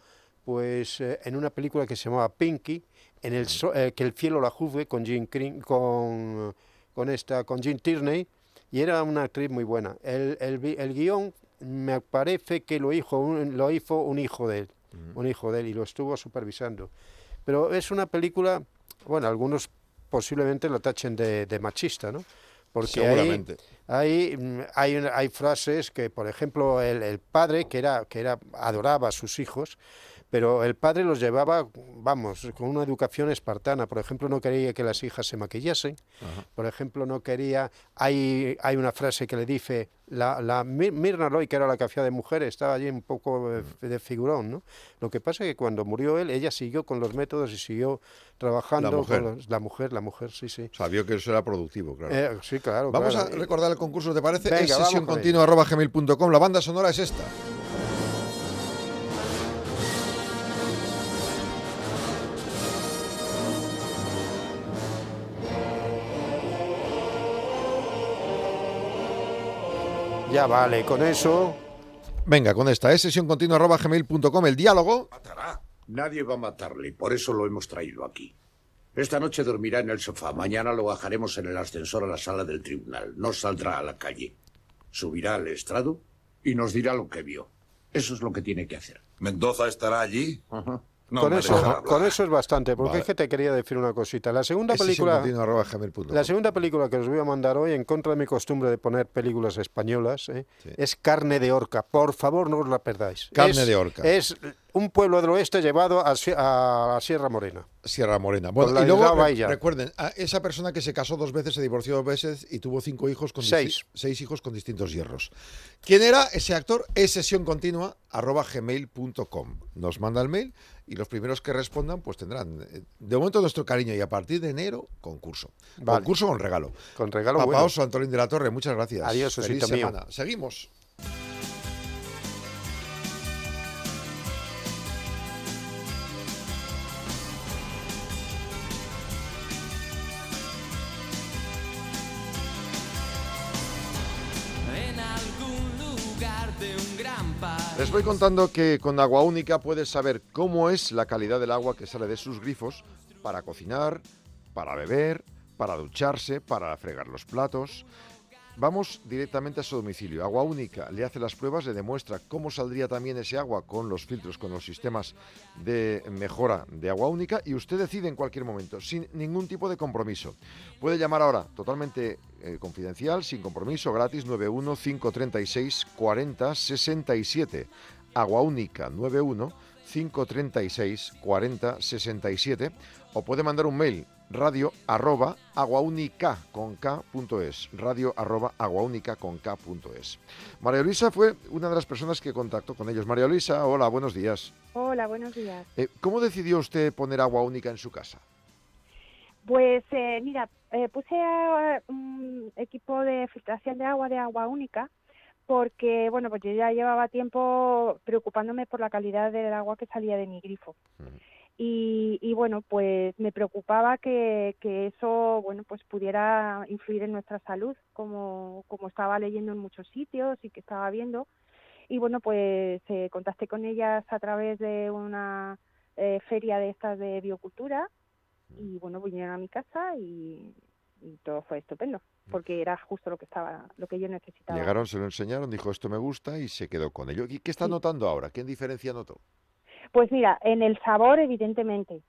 pues eh, en una película que se llamaba Pinky, en el so- eh, que el cielo la juzgue con Jean Green, con, con esta, con Jean Tierney, y era una actriz muy buena. El, el, guion me parece que lo hizo un, lo hizo un hijo de él, un hijo de él, y lo estuvo supervisando. Pero es una película, bueno, algunos posiblemente lo tachen de, de machista, ¿no? Porque ahí- Seguramente. Ahí mm, hay, hay frases que, por ejemplo, el, el padre, que era, que era, adoraba a sus hijos, pero el padre los llevaba, vamos, con una educación espartana. Por ejemplo, no quería que las hijas se maquillasen. Por ejemplo, no quería. Hay, hay una frase que le dice. La, la Mir- Mirna Loy, que era la que hacía de mujer, estaba allí un poco de, de figurón, ¿no? Lo que pasa es que cuando murió él, ella siguió con los métodos y siguió trabajando La mujer. con los- la mujer, la mujer, sí, sí. Sabía que eso era productivo, claro. Eh, sí, claro. Vamos claro. a recordar el concurso, ¿te parece? Venga, es sesión con continua arroba gmail.com. La banda sonora es esta. Ya vale, con eso. Venga, con esta. Es sesión gmail.com. El diálogo. Nadie va a matarle, por eso lo hemos traído aquí. Esta noche dormirá en el sofá, mañana lo bajaremos en el ascensor a la sala del tribunal, no saldrá a la calle. Subirá al estrado y nos dirá lo que vio. Eso es lo que tiene que hacer. ¿Mendoza estará allí? No con, eso, con eso es bastante, porque Vale. es que te quería decir una cosita. La segunda Es película. La segunda película que os voy a mandar hoy, en contra de mi costumbre de poner películas españolas, ¿eh? es Carne de Orca. Por favor, no os la perdáis. Carne Es- de Orca. Es un pueblo del oeste llevado a, Sierra Morena. Sierra Morena. Bueno, la y luego re- recuerden, a esa persona que se casó dos veces, se divorció dos veces y tuvo cinco hijos con Seis. seis hijos con distintos hierros. ¿Quién era ese actor? Es sesión continua arroba gmail.com. Nos manda el mail y los primeros que respondan pues tendrán eh, de momento nuestro cariño y a partir de enero concurso. Vale. Concurso con regalo. Con regalo Papá bueno. Oso, Antolín de la Torre, muchas gracias. Adiós, Feliz mío. semana. Seguimos. Voy contando que con Agua Única puedes saber cómo es la calidad del agua que sale de sus grifos para cocinar, para beber, para ducharse, para fregar los platos. Vamos directamente a su domicilio. Agua Única le hace las pruebas, le demuestra cómo saldría también ese agua con los filtros, con los sistemas de mejora de Agua Única y usted decide en cualquier momento, sin ningún tipo de compromiso. Puede llamar ahora totalmente eh, confidencial, sin compromiso, gratis 91 536 40 67. Agua Única 91 536 40 67 o puede mandar un mail radio arroba aguaunica con K punto es, radio arroba aguaunica con K punto es. María Luisa fue una de las personas que contactó con ellos. María Luisa, hola, buenos días. Hola, buenos días. Eh, ¿Cómo decidió usted poner agua única en su casa? Pues eh, mira, eh, puse un equipo de filtración de agua de agua única porque, bueno, pues yo ya llevaba tiempo preocupándome por la calidad del agua que salía de mi grifo. Y, y bueno, pues me preocupaba que, que eso, bueno, pues pudiera influir en nuestra salud, como, como estaba leyendo en muchos sitios y que estaba viendo. Y bueno, pues eh, contacté con ellas a través de una eh, feria de estas de biocultura y bueno, vinieron a mi casa y, y todo fue estupendo, porque era justo lo que estaba, lo que yo necesitaba. Llegaron, se lo enseñaron, dijo esto me gusta y se quedó con ello. ¿Y qué está notando ahora? ¿Qué diferencia notó? Pues mira, en el sabor, evidentemente,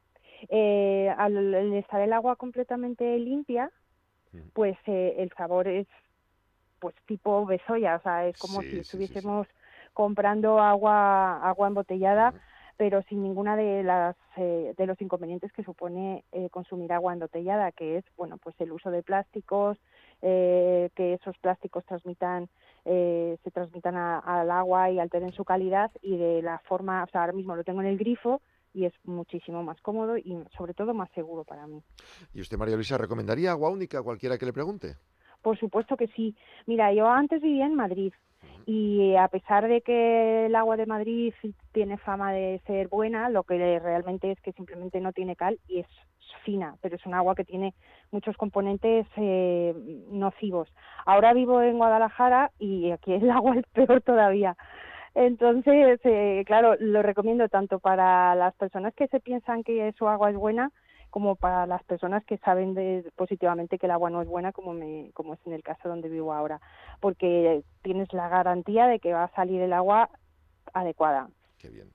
eh, al, al estar el agua completamente limpia, pues eh, el sabor es pues tipo besoya, o sea, es como Sí, si sí, estuviésemos comprando agua agua embotellada, pero sin ninguna de las eh, de los inconvenientes que supone eh, consumir agua embotellada, que es bueno, pues el uso de plásticos, eh, que esos plásticos transmitan eh, se transmitan a- al agua y alteren su calidad y de la forma, o sea, ahora mismo lo tengo en el grifo y es muchísimo más cómodo y sobre todo más seguro para mí. ¿Y usted, María Luisa, recomendaría agua única a cualquiera que le pregunte? Por supuesto que sí. Mira, yo antes vivía en Madrid y a pesar de que el agua de Madrid tiene fama de ser buena, lo que realmente es que simplemente no tiene cal y es fina, pero es un agua que tiene muchos componentes eh, nocivos. Ahora vivo en Guadalajara y aquí el agua es peor todavía. Entonces, eh, claro, lo recomiendo tanto para las personas que se piensan que su agua es buena como para las personas que saben de- positivamente que el agua no es buena, como, me, como es en el caso donde vivo ahora, porque tienes la garantía de que va a salir el agua adecuada. Qué bien.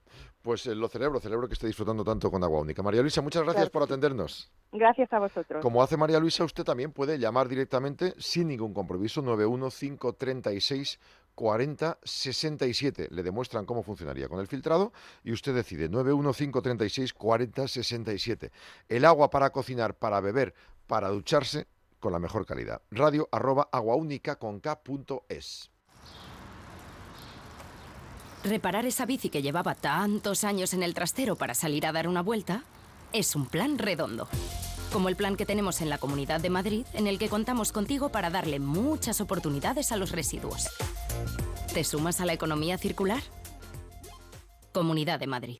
Pues eh, lo celebro, celebro que esté disfrutando tanto con agua única. María Luisa, muchas gracias por atendernos. Gracias a vosotros. Como hace María Luisa, usted también puede llamar directamente sin ningún compromiso 91536 40 67. Le demuestran cómo funcionaría con el filtrado y usted decide 91536 40 67. El agua para cocinar, para beber, para ducharse con la mejor calidad. Radio arroba aguaúnica con K punto es. Reparar esa bici que llevaba tantos años en el trastero para salir a dar una vuelta es un plan redondo. Como el plan que tenemos en la Comunidad de Madrid, en el que contamos contigo para darle muchas oportunidades a los residuos. ¿Te sumas a la economía circular? Comunidad de Madrid.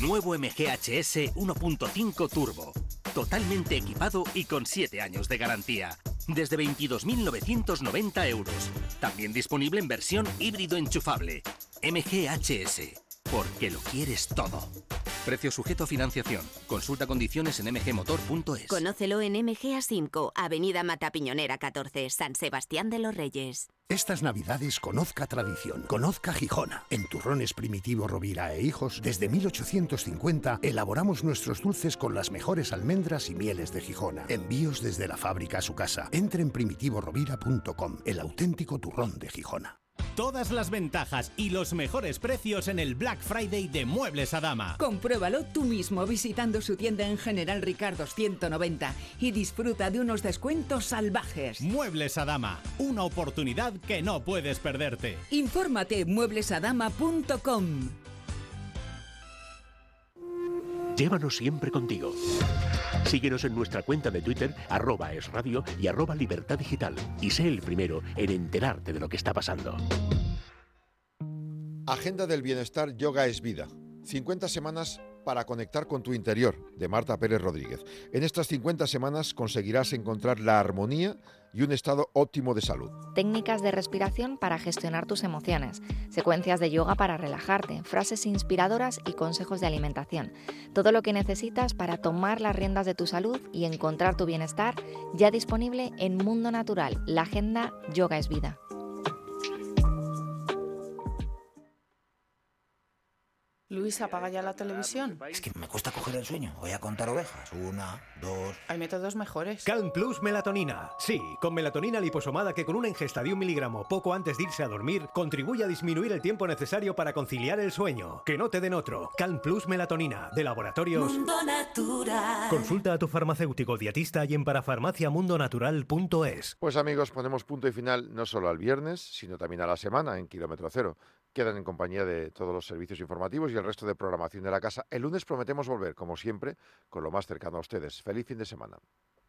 Nuevo MGHS 1.5 Turbo. Totalmente equipado y con 7 años de garantía. Desde 22.990 euros. También disponible en versión híbrido enchufable. MGHS. Porque lo quieres todo. Precio sujeto a financiación. Consulta condiciones en mgmotor.es. Conócelo en MG A5, Avenida Matapiñonera 14, San Sebastián de los Reyes. Estas navidades conozca tradición, conozca Gijona. En Turrones Primitivo Rovira e Hijos, desde 1850 elaboramos nuestros dulces con las mejores almendras y mieles de Gijona. Envíos desde la fábrica a su casa. Entre en primitivorovira.com, el auténtico turrón de Gijona. Todas las ventajas y los mejores precios en el Black Friday de Muebles a Dama. Compruébalo tú mismo visitando su tienda en General Ricardo 190 y disfruta de unos descuentos salvajes. Muebles a Dama, una oportunidad que no puedes perderte. Infórmate en mueblesadama.com. Llévanos siempre contigo. Síguenos en nuestra cuenta de Twitter, arroba es radio y arroba libertad digital. Y sé el primero en enterarte de lo que está pasando. Agenda del Bienestar Yoga es Vida. 50 semanas para conectar con tu interior, de Marta Pérez Rodríguez. En estas 50 semanas conseguirás encontrar la armonía y un estado óptimo de salud. Técnicas de respiración para gestionar tus emociones, secuencias de yoga para relajarte, frases inspiradoras y consejos de alimentación. Todo lo que necesitas para tomar las riendas de tu salud y encontrar tu bienestar ya disponible en Mundo Natural, la agenda Yoga es Vida. Luis, apaga ya la televisión. Es que me cuesta coger el sueño. Voy a contar ovejas. Una, dos. Hay métodos mejores. Calm Plus Melatonina. Sí, con melatonina liposomada que con una ingesta de un miligramo poco antes de irse a dormir contribuye a disminuir el tiempo necesario para conciliar el sueño. Que no te den otro. Calm Plus Melatonina. De laboratorios. Mundo Natural. Consulta a tu farmacéutico dietista y en parafarmaciamundonatural.es. Pues amigos, ponemos punto y final no solo al viernes, sino también a la semana en Kilómetro Cero. Quedan en compañía de todos los servicios informativos y el resto de programación de la casa. El lunes prometemos volver, como siempre, con lo más cercano a ustedes. Feliz fin de semana.